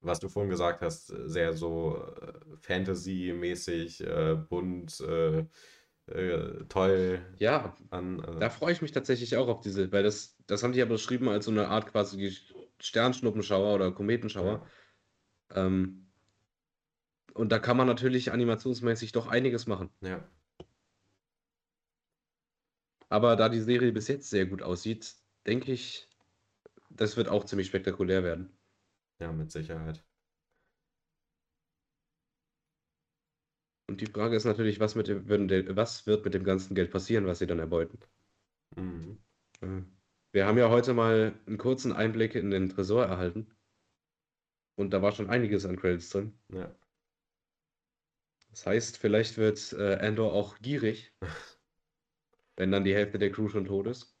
was du vorhin gesagt hast, sehr so äh, Fantasy-mäßig, äh, bunt, äh, toll Ja, an. da Also, freue ich mich tatsächlich auch auf diese, weil das, das haben die ja beschrieben als so eine Art quasi Sternschnuppenschauer oder Kometenschauer. ja, Ähm, und da kann man natürlich animationsmäßig doch einiges machen. ja, Aber da die Serie bis jetzt sehr gut aussieht, denke ich, das wird auch ziemlich spektakulär werden. ja, mit Sicherheit. Und die Frage ist natürlich, was mit dem, was wird mit dem ganzen Geld passieren, was sie dann erbeuten? Mhm. Wir haben ja heute mal einen kurzen Einblick in den Tresor erhalten. Und da war schon einiges an Credits drin. Ja. Das heißt, vielleicht wird äh, Andor auch gierig, (laughs) wenn dann die Hälfte der Crew schon tot ist.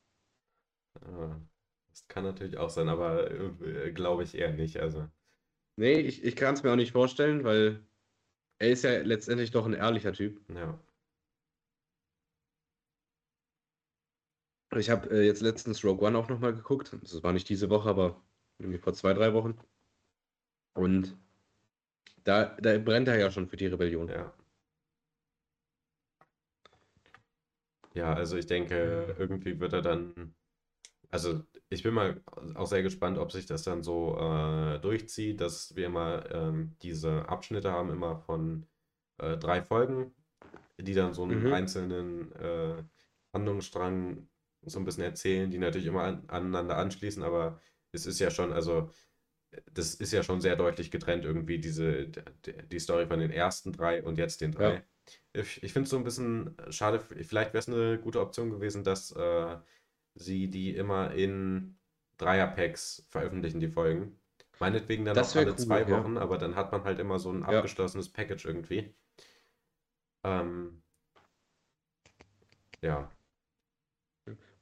Das kann natürlich auch sein, aber äh, glaube ich eher nicht. Also, Nee, ich, ich kann es mir auch nicht vorstellen, weil er ist ja letztendlich doch ein ehrlicher Typ. ja. Ich habe äh, jetzt letztens Rogue One auch nochmal geguckt. Das war nicht diese Woche, aber irgendwie vor zwei, drei Wochen. Und da, da brennt er ja schon für die Rebellion. Ja. Ja, also ich denke, irgendwie wird er dann, also ich bin mal auch sehr gespannt, ob sich das dann so äh, durchzieht, dass wir immer ähm, diese Abschnitte haben, immer von äh, drei Folgen, die dann so einen Mhm. einzelnen äh, Handlungsstrang so ein bisschen erzählen, die natürlich immer an, aneinander anschließen, aber es ist ja schon, also das ist ja schon sehr deutlich getrennt irgendwie, diese, die Story von den ersten drei und jetzt den Ja, drei. Ich, ich finde es so ein bisschen schade, vielleicht wäre es eine gute Option gewesen, dass äh, sie die immer in Dreierpacks veröffentlichen, die Folgen. Meinetwegen dann auch das wäre alle cool, zwei ja. Wochen, aber dann hat man halt immer so ein Ja. abgeschlossenes Package irgendwie. Ähm, ja,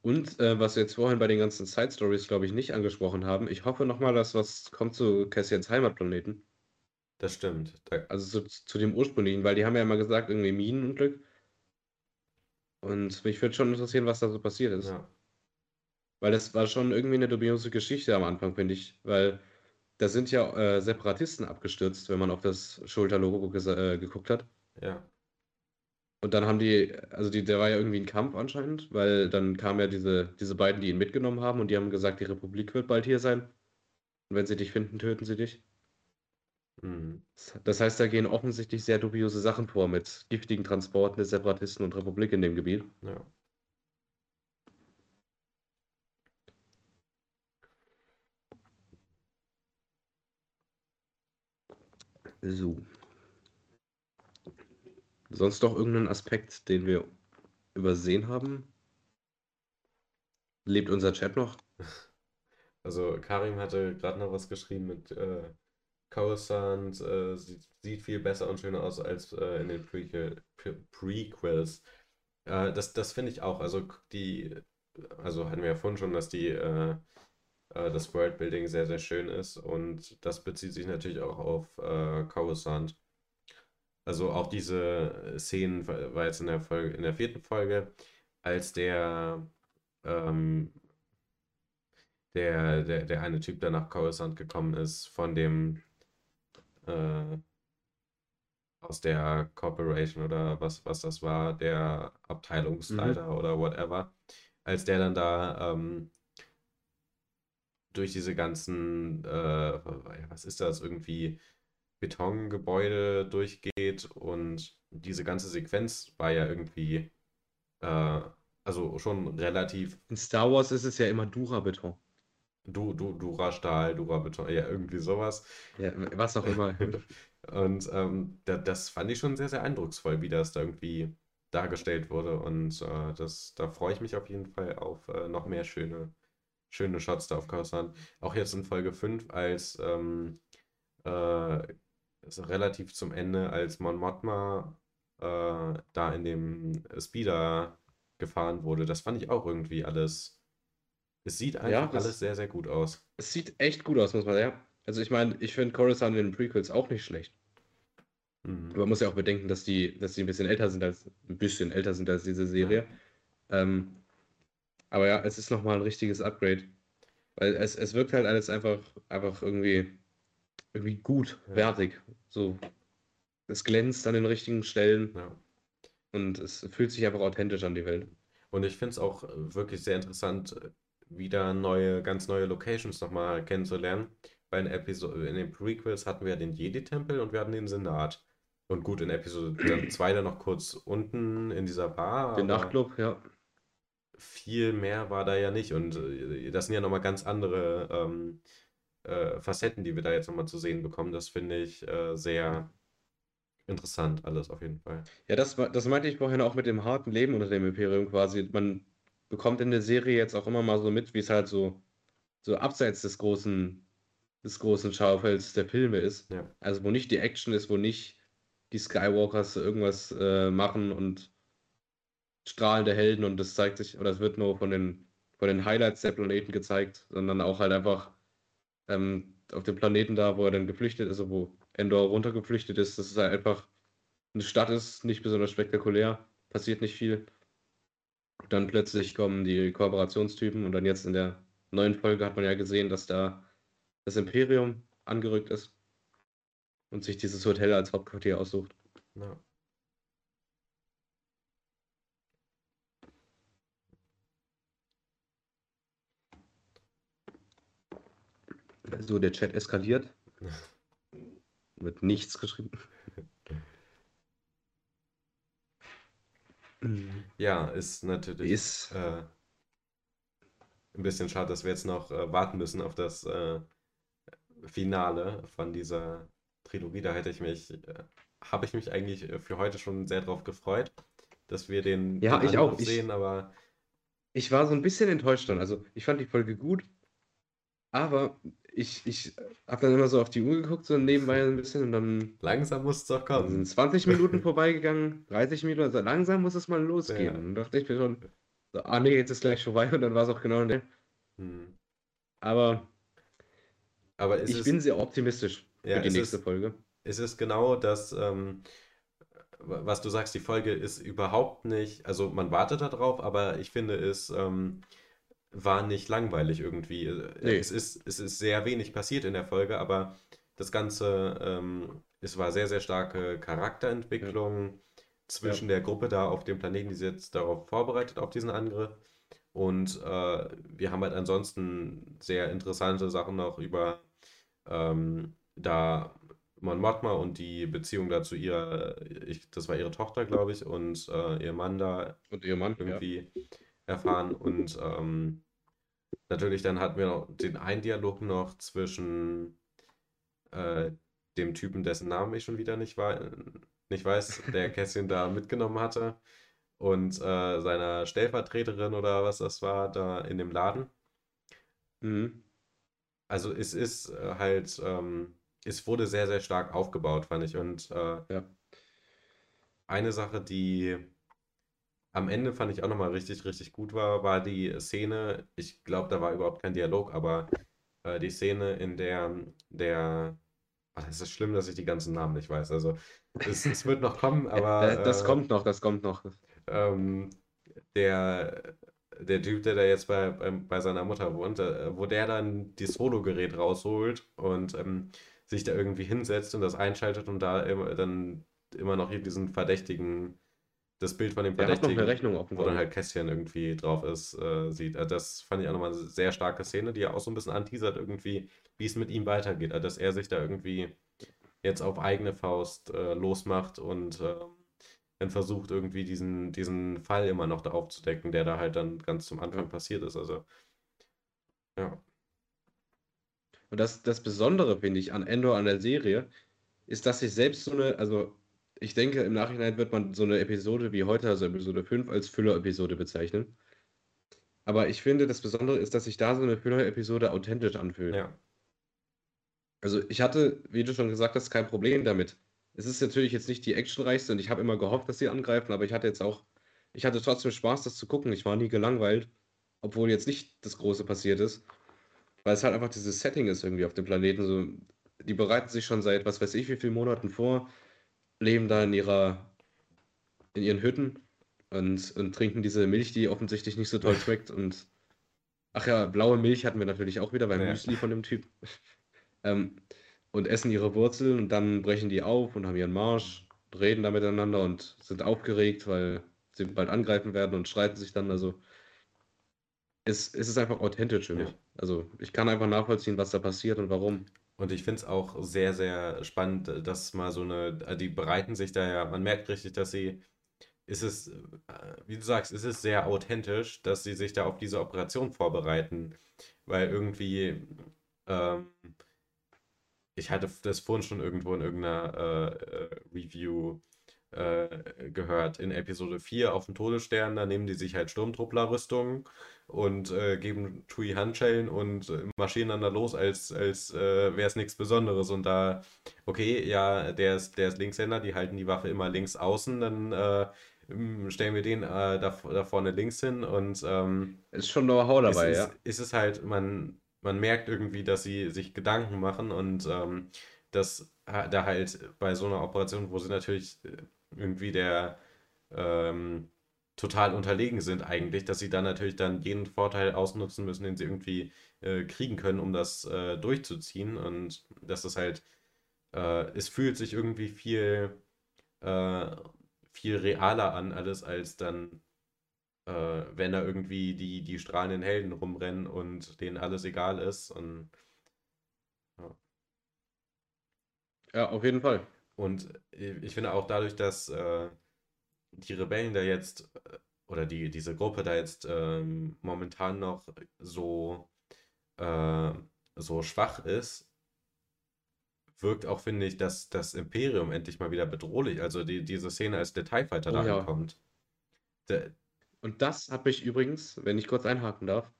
Und äh, was wir jetzt vorhin bei den ganzen Side Stories, glaube ich, nicht angesprochen haben, ich hoffe nochmal, dass was kommt zu Cassians Heimatplaneten. das stimmt. Da, Also zu, zu dem ursprünglichen, weil die haben ja immer gesagt, irgendwie Minenunglück. Und mich würde schon interessieren, was da so passiert ist. ja, Weil das war schon irgendwie eine dubiose Geschichte am Anfang, finde ich. Weil da sind ja äh, Separatisten abgestürzt, wenn man auf das Schulterlogo äh, geguckt hat. ja, Und dann haben die, also die, da war ja irgendwie ein Kampf anscheinend, weil dann kamen ja diese, diese beiden, die ihn mitgenommen haben und die haben gesagt, die Republik wird bald hier sein. Und wenn sie dich finden, töten sie dich. mhm, Das heißt, da gehen offensichtlich sehr dubiose Sachen vor mit giftigen Transporten der Separatisten und Republik in dem Gebiet. ja. So. Sonst noch irgendeinen Aspekt, den wir übersehen haben? Lebt unser Chat noch? (laughs) Also Karim hatte gerade noch was geschrieben mit äh, Coruscant, äh, sieht, sieht viel besser und schöner aus als äh, in den Prequel, Pre Prequels. Äh, das das finde ich auch. Also die, also hatten wir ja vorhin schon, dass die äh, das Worldbuilding sehr, sehr schön ist und das bezieht sich natürlich auch auf äh, Coruscant. Also auch diese Szenen war jetzt in der Folge, in der vierten Folge, als der ähm, der, der, der eine Typ, der nach Coruscant gekommen ist, von dem äh, aus der Corporation oder was, was das war, der Mhm. Abteilungsleiter oder whatever, als der dann da ähm, durch diese ganzen, äh, was ist das, irgendwie Betongebäude durchgeht und diese ganze Sequenz war ja irgendwie, äh, also schon relativ In Star Wars ist es ja immer Dura-Beton. du, du, Dura-Stahl, Dura-Beton, ja, irgendwie sowas. Ja, was auch immer. (laughs) Und ähm, da, das fand ich schon sehr, sehr eindrucksvoll, wie das da irgendwie dargestellt wurde. Und äh, das, da freue ich mich auf jeden Fall auf äh, noch mehr schöne, schöne Shots da auf Coruscant. Auch jetzt in Folge 5, als ähm, äh, relativ zum Ende, als Mon Mothma äh, da in dem Speeder gefahren wurde. Das fand ich auch irgendwie alles. Es sieht Ja, einfach alles das, sehr, sehr gut aus. es sieht echt gut aus, muss man sagen. Also ich meine, ich finde Coruscant in den Prequels auch nicht schlecht. Mhm. Aber man muss ja auch bedenken, dass die, dass die ein bisschen älter sind als, ein bisschen älter sind als diese Ja, Serie. Ähm, aber ja, es ist nochmal ein richtiges Upgrade. Weil es, es wirkt halt alles einfach, einfach irgendwie, irgendwie gut, ja, wertig. So, es glänzt an den richtigen Stellen ja. und es fühlt sich einfach authentisch an die Welt. Und ich finde es auch äh, wirklich sehr interessant, äh, wieder neue, ganz neue Locations nochmal kennenzulernen. Bei den Episo in den Prequels hatten wir den Jedi-Tempel und wir hatten den Senat. Und gut, in Episode 2 dann noch kurz unten in dieser Bar, Den Nachtclub, ja. Viel mehr war da ja nicht. Und äh, das sind ja nochmal ganz andere ähm, äh, Facetten, die wir da jetzt nochmal zu sehen bekommen. Das finde ich äh, sehr interessant, alles auf jeden Fall. Ja, das, das meinte ich vorhin auch mit dem harten Leben unter dem Imperium quasi. Man bekommt in der Serie jetzt auch immer mal so mit, wie es halt so, so abseits des großen, des großen Schaufelds der Filme ist. Ja, Also wo nicht die Action ist, wo nicht die Skywalkers irgendwas äh, machen und strahlende Helden und das zeigt sich, oder es wird nur von den, von den Highlights der Planeten gezeigt, sondern auch halt einfach ähm, auf dem Planeten da, wo er dann geflüchtet ist, also wo Endor runtergeflüchtet ist, dass es halt einfach eine Stadt ist, nicht besonders spektakulär, passiert nicht viel. Dann plötzlich kommen die Kooperationstypen und dann jetzt in der neuen Folge hat man ja gesehen, dass da das Imperium angerückt ist und sich dieses Hotel als Hauptquartier aussucht. ja. So, der Chat eskaliert. Wird nichts geschrieben. (laughs) Ja, ist natürlich Ist. äh, ein bisschen schade, dass wir jetzt noch äh, warten müssen auf das äh, Finale von dieser Trilogie. Da hätte ich mich, äh, habe ich mich eigentlich für heute schon sehr drauf gefreut, dass wir den, Ja, den ich auch. Angriff Ich, sehen, aber ich war so ein bisschen enttäuscht dann. Also, ich fand die Folge gut, aber ich, ich habe dann immer so auf die Uhr geguckt, so nebenbei ein bisschen, und dann, langsam muss es doch dann sind kommen. 20 Minuten (laughs) vorbeigegangen, 30 Minuten, also langsam muss es mal losgehen. Ja. Und dachte ich mir schon, so, ah nee, jetzt ist gleich vorbei, (laughs) und dann war es auch genau der. Hm. Aber Aber ich es, bin sehr optimistisch ja, für die nächste es, Folge. ist es genau das, ähm, was du sagst, die Folge ist überhaupt nicht, also man wartet darauf, aber ich finde es ähm, war nicht langweilig irgendwie. Äh, Es Nee, ist, es ist sehr wenig passiert in der Folge, aber das Ganze, ähm, es war sehr, sehr starke ja, Charakterentwicklung ja. zwischen der Gruppe da auf dem Planeten, die sich jetzt darauf vorbereitet, auf diesen Angriff. Und äh, wir haben halt ansonsten sehr interessante Sachen noch über ähm, da Mon Mothma und die Beziehung da zu ihrer, ich, das war ihre Tochter, glaube ich, und äh, ihr Mann da Und ihr Mann, ja. Erfahren. Und ähm, natürlich dann hatten wir noch den einen Dialog noch zwischen äh, dem Typen, dessen Namen ich schon wieder nicht, wei nicht weiß, der (laughs) Kässchen da mitgenommen hatte, und äh, seiner Stellvertreterin oder was das war, da in dem Laden. Mhm. Also es ist äh, halt, ähm, es wurde sehr, sehr stark aufgebaut, fand ich. Und äh, Ja. eine Sache, die am Ende fand ich auch nochmal richtig, richtig gut war, war die Szene, ich glaube, da war überhaupt kein Dialog, aber äh, die Szene, in der der, ach, es ist schlimm, dass ich die ganzen Namen nicht weiß. Also es, es wird noch kommen, (laughs) Ja, da- das aber kommt noch, das kommt noch. äh, ähm, der, der Typ, der da jetzt bei, bei seiner Mutter wohnt, äh, wo der dann das Hologerät rausholt und ähm, sich da irgendwie hinsetzt und das einschaltet und da immer, dann immer noch hier diesen Verdächtigen das Bild von dem Der hat noch eine Verdächtigen, Rechnung offen, wo dann halt Kästchen irgendwie drauf ist, äh, sieht. Also das fand ich auch nochmal eine sehr starke Szene, die ja auch so ein bisschen anteasert irgendwie, wie es mit ihm weitergeht. Also dass er sich da irgendwie jetzt auf eigene Faust äh, losmacht und ähm, dann versucht irgendwie diesen, diesen Fall immer noch da aufzudecken, der da halt dann ganz zum Anfang passiert ist. Also ja, Und das, das Besondere, finde ich, an Endor, an der Serie, ist, dass sich selbst so eine, also ich denke, im Nachhinein wird man so eine Episode wie heute, also Episode 5, als Füller-Episode bezeichnen. Aber ich finde, das Besondere ist, dass sich da so eine Füller-Episode authentisch anfühlt. ja, Also ich hatte, wie du schon gesagt hast, kein Problem damit. Es ist natürlich jetzt nicht die actionreichste und ich habe immer gehofft, dass sie angreifen, aber ich hatte jetzt auch, ich hatte trotzdem Spaß, das zu gucken. Ich war nie gelangweilt, obwohl jetzt nicht das Große passiert ist, weil es halt einfach dieses Setting ist irgendwie auf dem Planeten. So, die bereiten sich schon seit was weiß ich wie vielen Monaten vor, leben da in ihrer, in ihren Hütten und, und trinken diese Milch, die offensichtlich nicht so toll (laughs) schmeckt. Und ach ja, blaue Milch hatten wir natürlich auch wieder beim ja, Müsli von dem Typ. (laughs) Ähm, und essen ihre Wurzeln und dann brechen die auf und haben ihren Marsch, reden da miteinander und sind aufgeregt, weil sie bald angreifen werden und streiten sich dann. Also es, es ist einfach authentisch für ja. mich. Also ich kann einfach nachvollziehen, was da passiert und warum. Und ich finde es auch sehr, sehr spannend, äh, dass mal so eine, äh, die bereiten sich da ja, man merkt richtig, dass sie, ist es, äh, wie du sagst, ist es sehr authentisch, dass sie sich da auf diese Operation vorbereiten, weil irgendwie, ähm, ich hatte das vorhin schon irgendwo in irgendeiner äh, Review äh, gehört. In Episode 4 auf dem Todesstern, da nehmen die sich halt Sturmtruppler-Rüstungen und äh, geben Tui Handschellen und äh, marschieren dann da los, als, als äh, wäre es nichts Besonderes. Und da, okay, ja, der ist, der ist Linkshänder, die halten die Waffe immer links außen, dann äh, stellen wir den äh, da, da vorne links hin und ähm, Es ist schon Know-how dabei, ist, ja. ist es halt, man, man merkt irgendwie, dass sie sich Gedanken machen und ähm, dass da halt bei so einer Operation, wo sie natürlich irgendwie der ähm, total unterlegen sind eigentlich, dass sie dann natürlich dann jeden Vorteil ausnutzen müssen, den sie irgendwie äh, kriegen können, um das äh, durchzuziehen und dass es halt, äh, es fühlt sich irgendwie viel, äh, viel realer an alles als dann äh, wenn da irgendwie die, die strahlenden Helden rumrennen und denen alles egal ist. Und Ja, auf jeden Fall. Und ich finde auch dadurch, dass äh, die Rebellen da jetzt, äh, oder die, diese Gruppe da jetzt ähm, momentan noch so, äh, so schwach ist, wirkt auch, finde ich, dass das Imperium endlich mal wieder bedrohlich, also die, diese Szene, als der TIE Fighter Oh da ja. ankommt. Der, Und das hat mich übrigens, wenn ich kurz einhaken darf,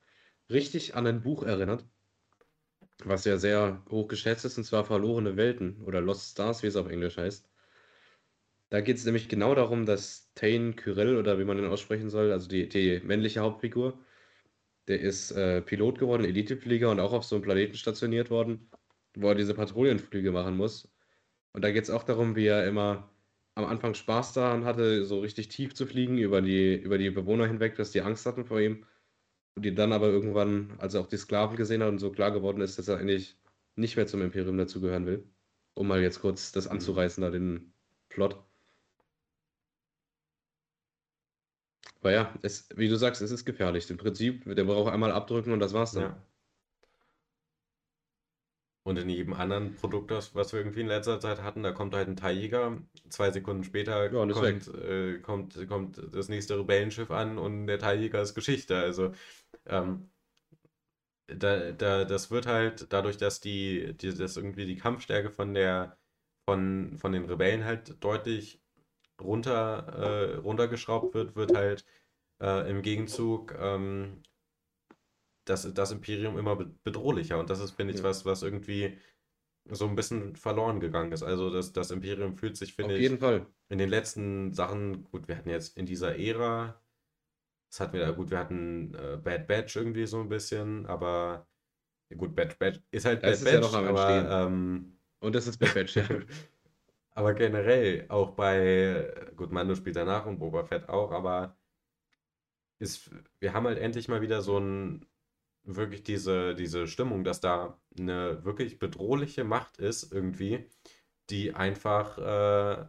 richtig an ein Buch erinnert, was ja sehr hoch geschätzt ist, und zwar Verlorene Welten oder Lost Stars, wie es auf Englisch heißt. Da geht es nämlich genau darum, dass Tain Kyrell oder wie man den aussprechen soll, also die, die männliche Hauptfigur, der ist äh, Pilot geworden, Eliteflieger und auch auf so einem Planeten stationiert worden, wo er diese Patrouillenflüge machen muss. Und da geht es auch darum, wie er immer am Anfang Spaß daran hatte, so richtig tief zu fliegen über die, über die Bewohner hinweg, dass die Angst hatten vor ihm. Und die dann aber irgendwann, als er auch die Sklaven gesehen hat und so klar geworden ist, dass er eigentlich nicht mehr zum Imperium dazugehören will. Um mal jetzt kurz das Mhm. anzureißen, da den Plot. Aber ja, es, wie du sagst, es ist gefährlich. Im Prinzip, der braucht einmal abdrücken und das war's dann. ja. Und in jedem anderen Produkt, das, was wir irgendwie in letzter Zeit hatten, da kommt halt ein TIE-Jäger, zwei Sekunden später Ja, kommt, äh, kommt, kommt das nächste Rebellenschiff an und der TIE-Jäger ist Geschichte. Also ähm, da, da, das wird halt dadurch, dass die, die, dass irgendwie die Kampfstärke von der, von, von den Rebellen halt deutlich runter, äh, runtergeschraubt wird, wird halt äh, im Gegenzug ähm, das, das Imperium immer be- bedrohlicher. Und das ist, finde ich, Ja. was, was irgendwie so ein bisschen verloren gegangen ist. Also das, das Imperium fühlt sich, finde ich, jeden Fall. in den letzten Sachen, gut, wir hatten jetzt in dieser Ära, das hatten wir da, gut, wir hatten äh, Bad Batch irgendwie so ein bisschen, aber gut, Bad Batch ist halt Das Bad ist ja Batch, am aber ähm, Und das ist Bad Batch, ja. (laughs) aber generell, auch bei, gut, Mando spielt danach und Boba Fett auch, aber ist, wir haben halt endlich mal wieder so ein, wirklich diese, diese Stimmung, dass da eine wirklich bedrohliche Macht ist, irgendwie, die einfach äh,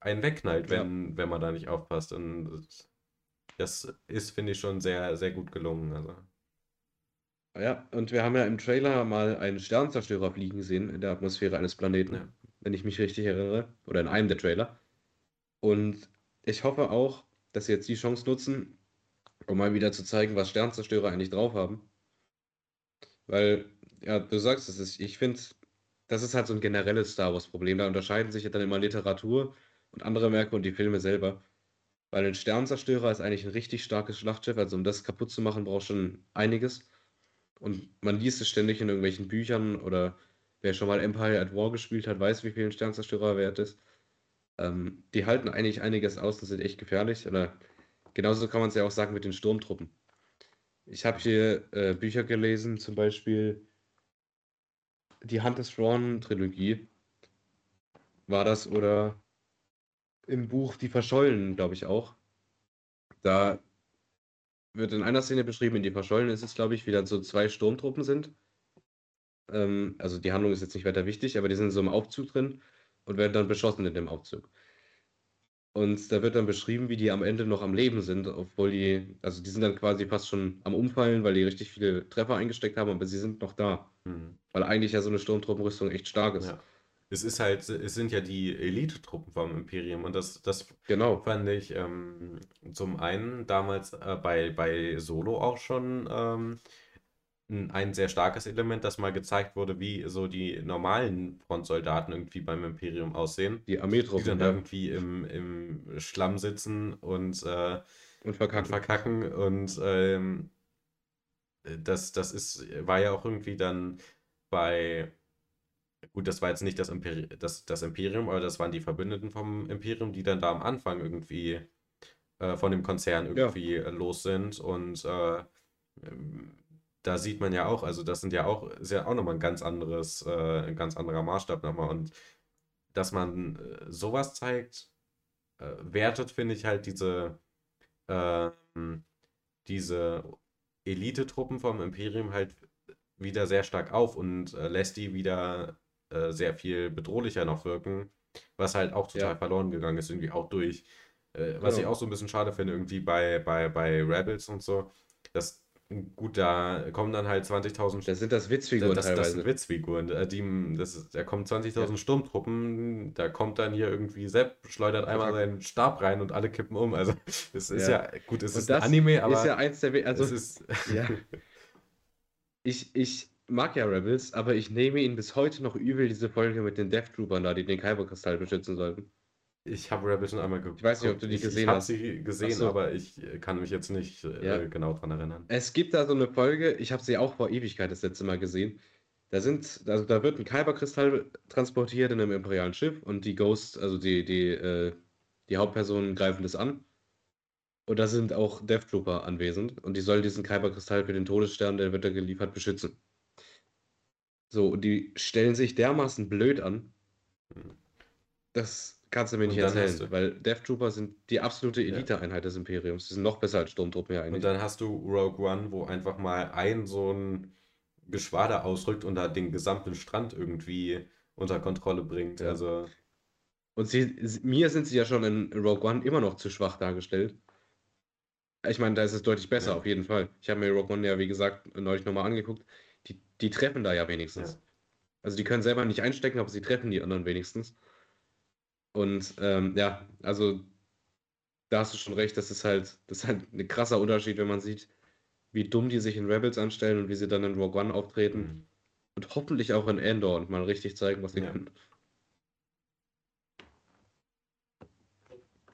einen wegknallt, Ja. wenn, wenn man da nicht aufpasst. Und das ist, finde ich, schon sehr, sehr gut gelungen. Also, Ja, und wir haben ja im Trailer mal einen Sternzerstörer fliegen sehen in der Atmosphäre eines Planeten, ja. wenn ich mich richtig erinnere. Oder in einem der Trailer. Und ich hoffe auch, dass sie jetzt die Chance nutzen, um mal wieder zu zeigen, was Sternzerstörer eigentlich drauf haben. Weil, ja, du sagst es, ich finde, das ist halt so ein generelles Star Wars-Problem. Da unterscheiden sich ja dann immer Literatur und andere Werke und die Filme selber. Weil ein Sternzerstörer ist eigentlich ein richtig starkes Schlachtschiff. Also um das kaputt zu machen, braucht schon einiges. Und man liest es ständig in irgendwelchen Büchern oder wer schon mal Empire at War gespielt hat, weiß, wie viel ein Sternzerstörer wert ist. Ähm, die halten eigentlich einiges aus und sind echt gefährlich. Oder genauso kann man es ja auch sagen mit den Sturmtruppen. Ich habe hier äh, Bücher gelesen, zum Beispiel die Hand des Thrawn-Trilogie war das oder im Buch Die Verschollenen, glaube ich auch. Da wird in einer Szene beschrieben, in Die Verschollenen ist es, glaube ich, wie dann so zwei Sturmtruppen sind. Ähm, also die Handlung ist jetzt nicht weiter wichtig, aber die sind so im Aufzug drin und werden dann beschossen in dem Aufzug. Und da wird dann beschrieben, wie die am Ende noch am Leben sind, obwohl die, also die sind dann quasi fast schon am Umfallen, weil die richtig viele Treffer eingesteckt haben, aber sie sind noch da. Mhm. Weil eigentlich ja so eine Sturmtruppenrüstung echt stark ist. Ja. Es ist halt, es sind ja die Elite-Truppen vom Imperium und das, das Genau. fand ich ähm, zum einen damals äh, bei, bei Solo auch schon ähm, ein, sehr starkes Element, das mal gezeigt wurde, wie so die normalen Frontsoldaten irgendwie beim Imperium aussehen. Die Die Armeetruppen, dann da ja. irgendwie im, im Schlamm sitzen und, äh, Und und verkacken. verkacken und ähm, das, das ist, war ja auch irgendwie dann bei, gut, das war jetzt nicht das, Imperi das, das Imperium, aber das waren die Verbündeten vom Imperium, die dann da am Anfang irgendwie äh, von dem Konzern Ja, irgendwie äh, los sind und äh, da sieht man ja auch, also das sind ja auch, ist ja auch nochmal ein ganz anderes, äh, ein ganz anderer Maßstab nochmal und dass man äh, sowas zeigt, äh, wertet, finde ich halt diese, ähm, diese Elite-Truppen vom Imperium halt wieder sehr stark auf und äh, lässt die wieder äh, sehr viel bedrohlicher noch wirken, was halt auch total ja, verloren gegangen ist, irgendwie auch durch, äh, was ich genau. auch so ein bisschen schade finde, irgendwie bei, bei, bei Rebels und so, dass Gut, da kommen dann halt 20.000. Da sind das Witzfiguren das, das sind Witzfiguren. Äh, Die, das da kommen 20.000 Ja. Sturmtruppen, da kommt dann hier irgendwie Sepp, schleudert einmal seinen Stab rein und alle kippen um. Also, es ist Ja. ja, gut, es Und ist ein das Anime, aber ist ja eins der, also es ist. (laughs) Ja. ich, ich mag ja Rebels, aber ich nehme ihnen bis heute noch übel diese Folge mit den Death Troopern da, die den Kyberkristall beschützen sollten. Ich habe Rebels schon einmal geguckt. Ich weiß nicht, ob du die ich, gesehen ich habe hast. sie gesehen, so. aber ich äh, kann mich jetzt nicht äh, Ja. genau dran erinnern. Es gibt da so eine Folge, ich habe sie auch vor Ewigkeit das letzte Mal gesehen. Da sind, also da wird ein Kyberkristall transportiert in einem imperialen Schiff und die Ghost, also die, die, äh, die Hauptpersonen greifen das an. Und da sind auch Death Trooper anwesend und die sollen diesen Kyberkristall für den Todesstern, der wird da geliefert, beschützen. So, und die stellen sich dermaßen blöd an. Mhm. Das kannst du mir Und nicht erzählen, du- weil Death Trooper sind die absolute. Elite-Einheit des Imperiums. Die sind noch besser als Sturmtruppen ja Und eigentlich. dann hast du Rogue One, wo einfach mal ein so ein Geschwader ausrückt und da den gesamten Strand irgendwie unter Kontrolle bringt. Ja. Also, Und sie- mir sind sie ja schon in Rogue One immer noch zu schwach dargestellt. Ich meine, da ist es deutlich besser, Ja. auf jeden Fall. Ich habe mir Rogue One ja, wie gesagt, neulich nochmal angeguckt. Die, die treffen da ja wenigstens. Ja. Also die können selber nicht einstecken, aber sie treffen die anderen wenigstens. Und ähm, ja, also da hast du schon recht, das ist halt, das ist halt ein krasser Unterschied, wenn man sieht, wie dumm die sich in Rebels anstellen und wie sie dann in Rogue One auftreten. mhm. Und hoffentlich auch in Endor und mal richtig zeigen, was sie Ja. können.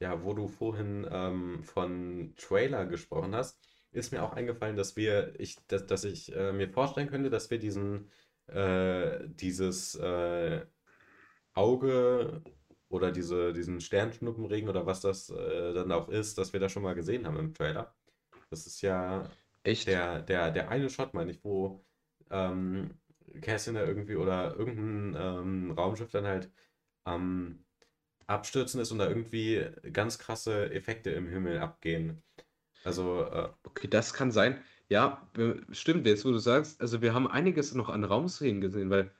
ja, wo du vorhin ähm, von Trailer gesprochen hast, ist mir auch eingefallen, dass wir, ich, dass, dass ich äh, mir vorstellen könnte, dass wir diesen, äh, dieses äh, Auge oder diese, diesen Sternschnuppenregen oder was das äh, dann auch ist, dass wir das schon mal gesehen haben im Trailer. Das ist ja Echt? der, der, der eine Shot, meine ich, wo ähm, Cassian da irgendwie oder irgendein ähm, Raumschiff dann halt am Abstürzen ist und da irgendwie ganz krasse Effekte im Himmel abgehen. Also, äh, Okay, das kann sein. Ja, stimmt, jetzt wo du sagst, also wir haben einiges noch an Raumszenen gesehen, weil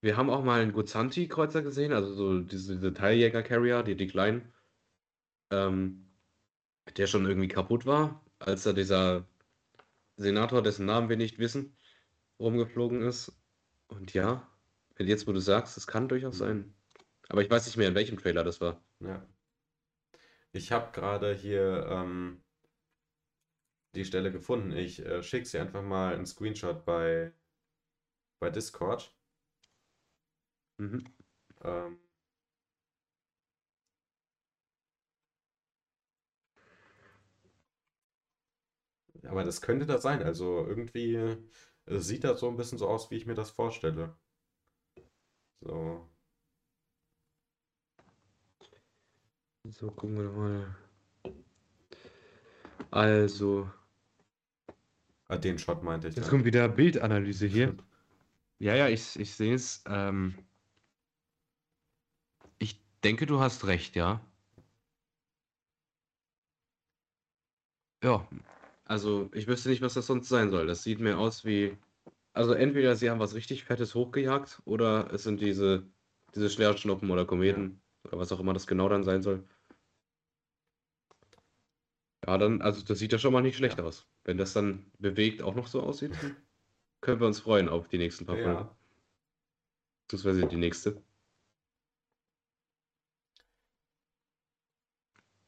wir haben auch mal einen Gozanti-Kreuzer gesehen, also so diese, diese Teiljäger-Carrier, die, die kleinen, ähm, der schon irgendwie kaputt war, als da dieser Senator, dessen Namen wir nicht wissen, rumgeflogen ist. Und ja, jetzt wo du sagst, das kann durchaus sein. Aber ich weiß nicht mehr, in welchem Trailer das war. ja. Ich habe gerade hier ähm, die Stelle gefunden. Ich äh, schicke sie einfach mal einen Screenshot bei, bei Discord. Mhm. Ähm, aber das könnte das sein. Also irgendwie äh, sieht das so ein bisschen so aus, wie ich mir das vorstelle. So. So, gucken wir mal. Also, Ah, den Shot meinte ich. jetzt ja. kommt wieder Bildanalyse hier. Ja, ja, ich, ich sehe es. Ähm, denke, du hast recht, ja. Ja, also ich wüsste nicht, was das sonst sein soll. Das sieht mir aus wie. Also entweder sie haben was richtig Fettes hochgejagt oder es sind diese, diese Schwertschnuppen oder Kometen oder was auch immer das genau dann sein soll. Ja, dann, also das sieht ja schon mal nicht schlecht Ja. aus. Wenn das dann bewegt auch noch so aussieht, (laughs) können wir uns freuen auf die nächsten paar Folgen. Ja. Beziehungsweise die nächste.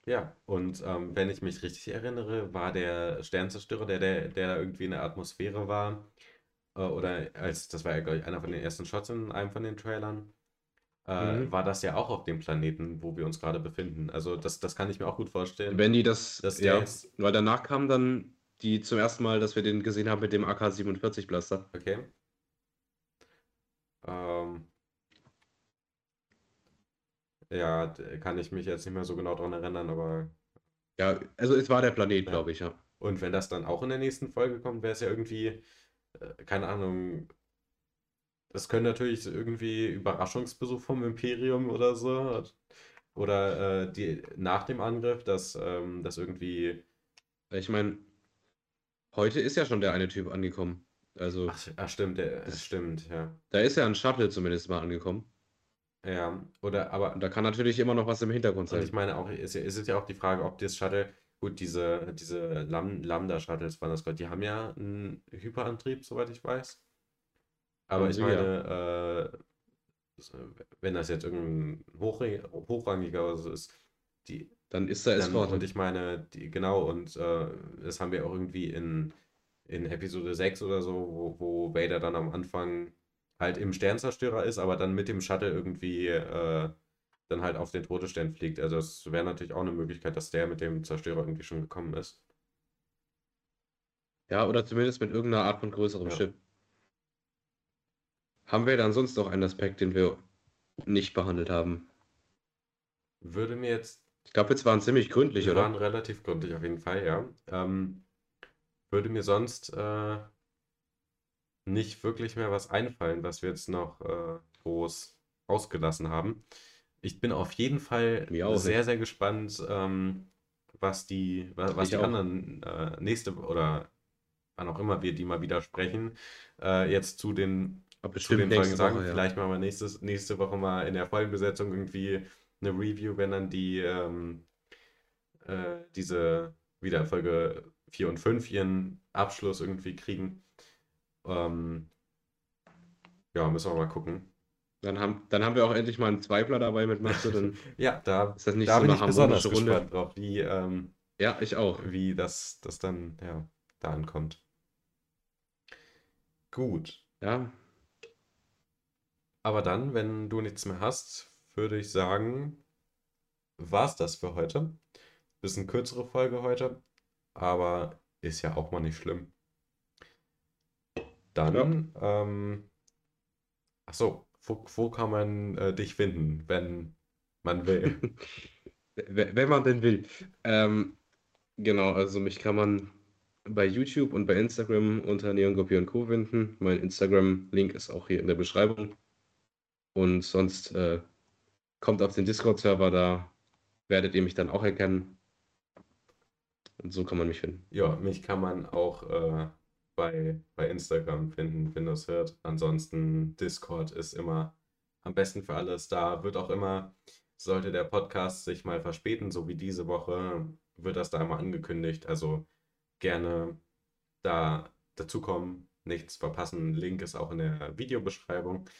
Ja, und ähm, wenn ich mich richtig erinnere, war der Sternzerstörer, der, der, der da irgendwie in der Atmosphäre war, äh, oder als, das war ja, glaube ich, einer von den ersten Shots in einem von den Trailern, äh, Mhm. war das ja auch auf dem Planeten, wo wir uns gerade befinden. Also das, das kann ich mir auch gut vorstellen. Wenn die das, dass ja, jetzt- weil danach kam dann die zum ersten Mal, dass wir den gesehen haben mit dem AK-47 Blaster. Okay. Ähm, ja, kann ich mich jetzt nicht mehr so genau dran erinnern, aber Ja, also es war der Planet, Ja. glaube ich, ja. Und wenn das dann auch in der nächsten Folge kommt, wäre es ja irgendwie, äh, keine Ahnung, das könnte natürlich irgendwie Überraschungsbesuch vom Imperium oder so. Oder äh, die, nach dem Angriff, dass ähm, das irgendwie. Ich meine, heute ist ja schon der eine Typ angekommen. Also, Ach, ach stimmt, der, Das- stimmt, ja. da ist ja ein Shuttle zumindest mal angekommen. Ja, oder aber. Und da kann natürlich immer noch was im Hintergrund Und ich sein. meine auch, ist, ja- ist es ja auch die Frage, ob das Shuttle Gut, diese, diese Lam Lambda-Shuttles waren das gerade. Die haben ja einen Hyperantrieb, soweit ich weiß. Aber Haben ich sie ja. meine, äh, wenn das jetzt irgendein Hochrang hochrangiger oder so ist, die, Dann ist da dann, und ich meine, die, genau, und äh, das haben wir auch irgendwie in, in Episode 6 oder so, wo, wo Vader dann am Anfang halt im Sternzerstörer ist, aber dann mit dem Shuttle irgendwie äh, dann halt auf den Todesstern fliegt. Also das wäre natürlich auch eine Möglichkeit, dass der mit dem Zerstörer irgendwie schon gekommen ist. Ja, oder zumindest mit irgendeiner Art von größerem Ja. Schiff. Haben wir dann sonst noch einen Aspekt, den wir nicht behandelt haben? Würde mir jetzt, Ich glaube, jetzt waren ziemlich gründlich, wir waren oder? relativ gründlich auf jeden Fall, ja. Ähm, würde mir sonst äh, nicht wirklich mehr was einfallen, was wir jetzt noch äh, groß ausgelassen haben. Ich bin auf jeden Fall auch sehr, sehr gespannt, ähm, was die, wa- was Ich die auch. anderen äh, nächste oder wann auch immer wir die mal wieder sprechen, äh, jetzt zu den, zu den Folgen sagen. Woche, ja. Vielleicht machen wir nächstes, nächste Woche mal in der vollen Besetzung irgendwie eine Review, wenn dann die ähm, äh, diese wieder Folge 4 und 5 ihren Abschluss irgendwie kriegen. Ähm, ja, müssen wir mal gucken. Dann haben, dann haben wir auch endlich mal einen Zweifler dabei mit Matze, dann (laughs) Ja, da, ist das nicht da so bin eine ich besonders Runde. gespannt drauf, wie, ähm, Ja, ich auch. wie das, das dann ja, da ankommt. Gut. Ja, Aber dann, wenn du nichts mehr hast, würde ich sagen, war's das für heute. Bisschen kürzere Folge heute, aber ist ja auch mal nicht schlimm. Ja. Dann, ähm, ach so, wo, wo kann man äh, dich finden, wenn man will? (laughs) Wenn man denn will. Ähm, genau, also mich kann man bei YouTube und bei Instagram unter Neongopi und Co. finden. Mein Instagram-Link ist auch hier in der Beschreibung. Und sonst äh, kommt auf den Discord-Server, da werdet ihr mich dann auch erkennen. Und so kann man mich finden. Ja, mich kann man auch äh, bei, bei Instagram finden, wenn das hört. Ansonsten Discord ist immer am besten für alles. Da wird auch immer, sollte der Podcast sich mal verspäten, so wie diese Woche, wird das da immer angekündigt. Also gerne da dazukommen, nichts verpassen. Link ist auch in der Videobeschreibung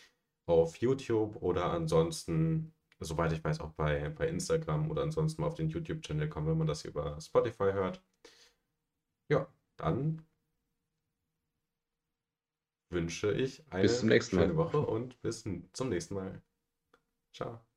auf YouTube oder ansonsten, soweit ich weiß, auch bei, bei Instagram oder ansonsten auf den YouTube-Channel kommen, wenn man das über Spotify hört. Ja, dann wünsche ich eine nächsten schöne Mal. Woche und bis zum nächsten Mal. Ciao.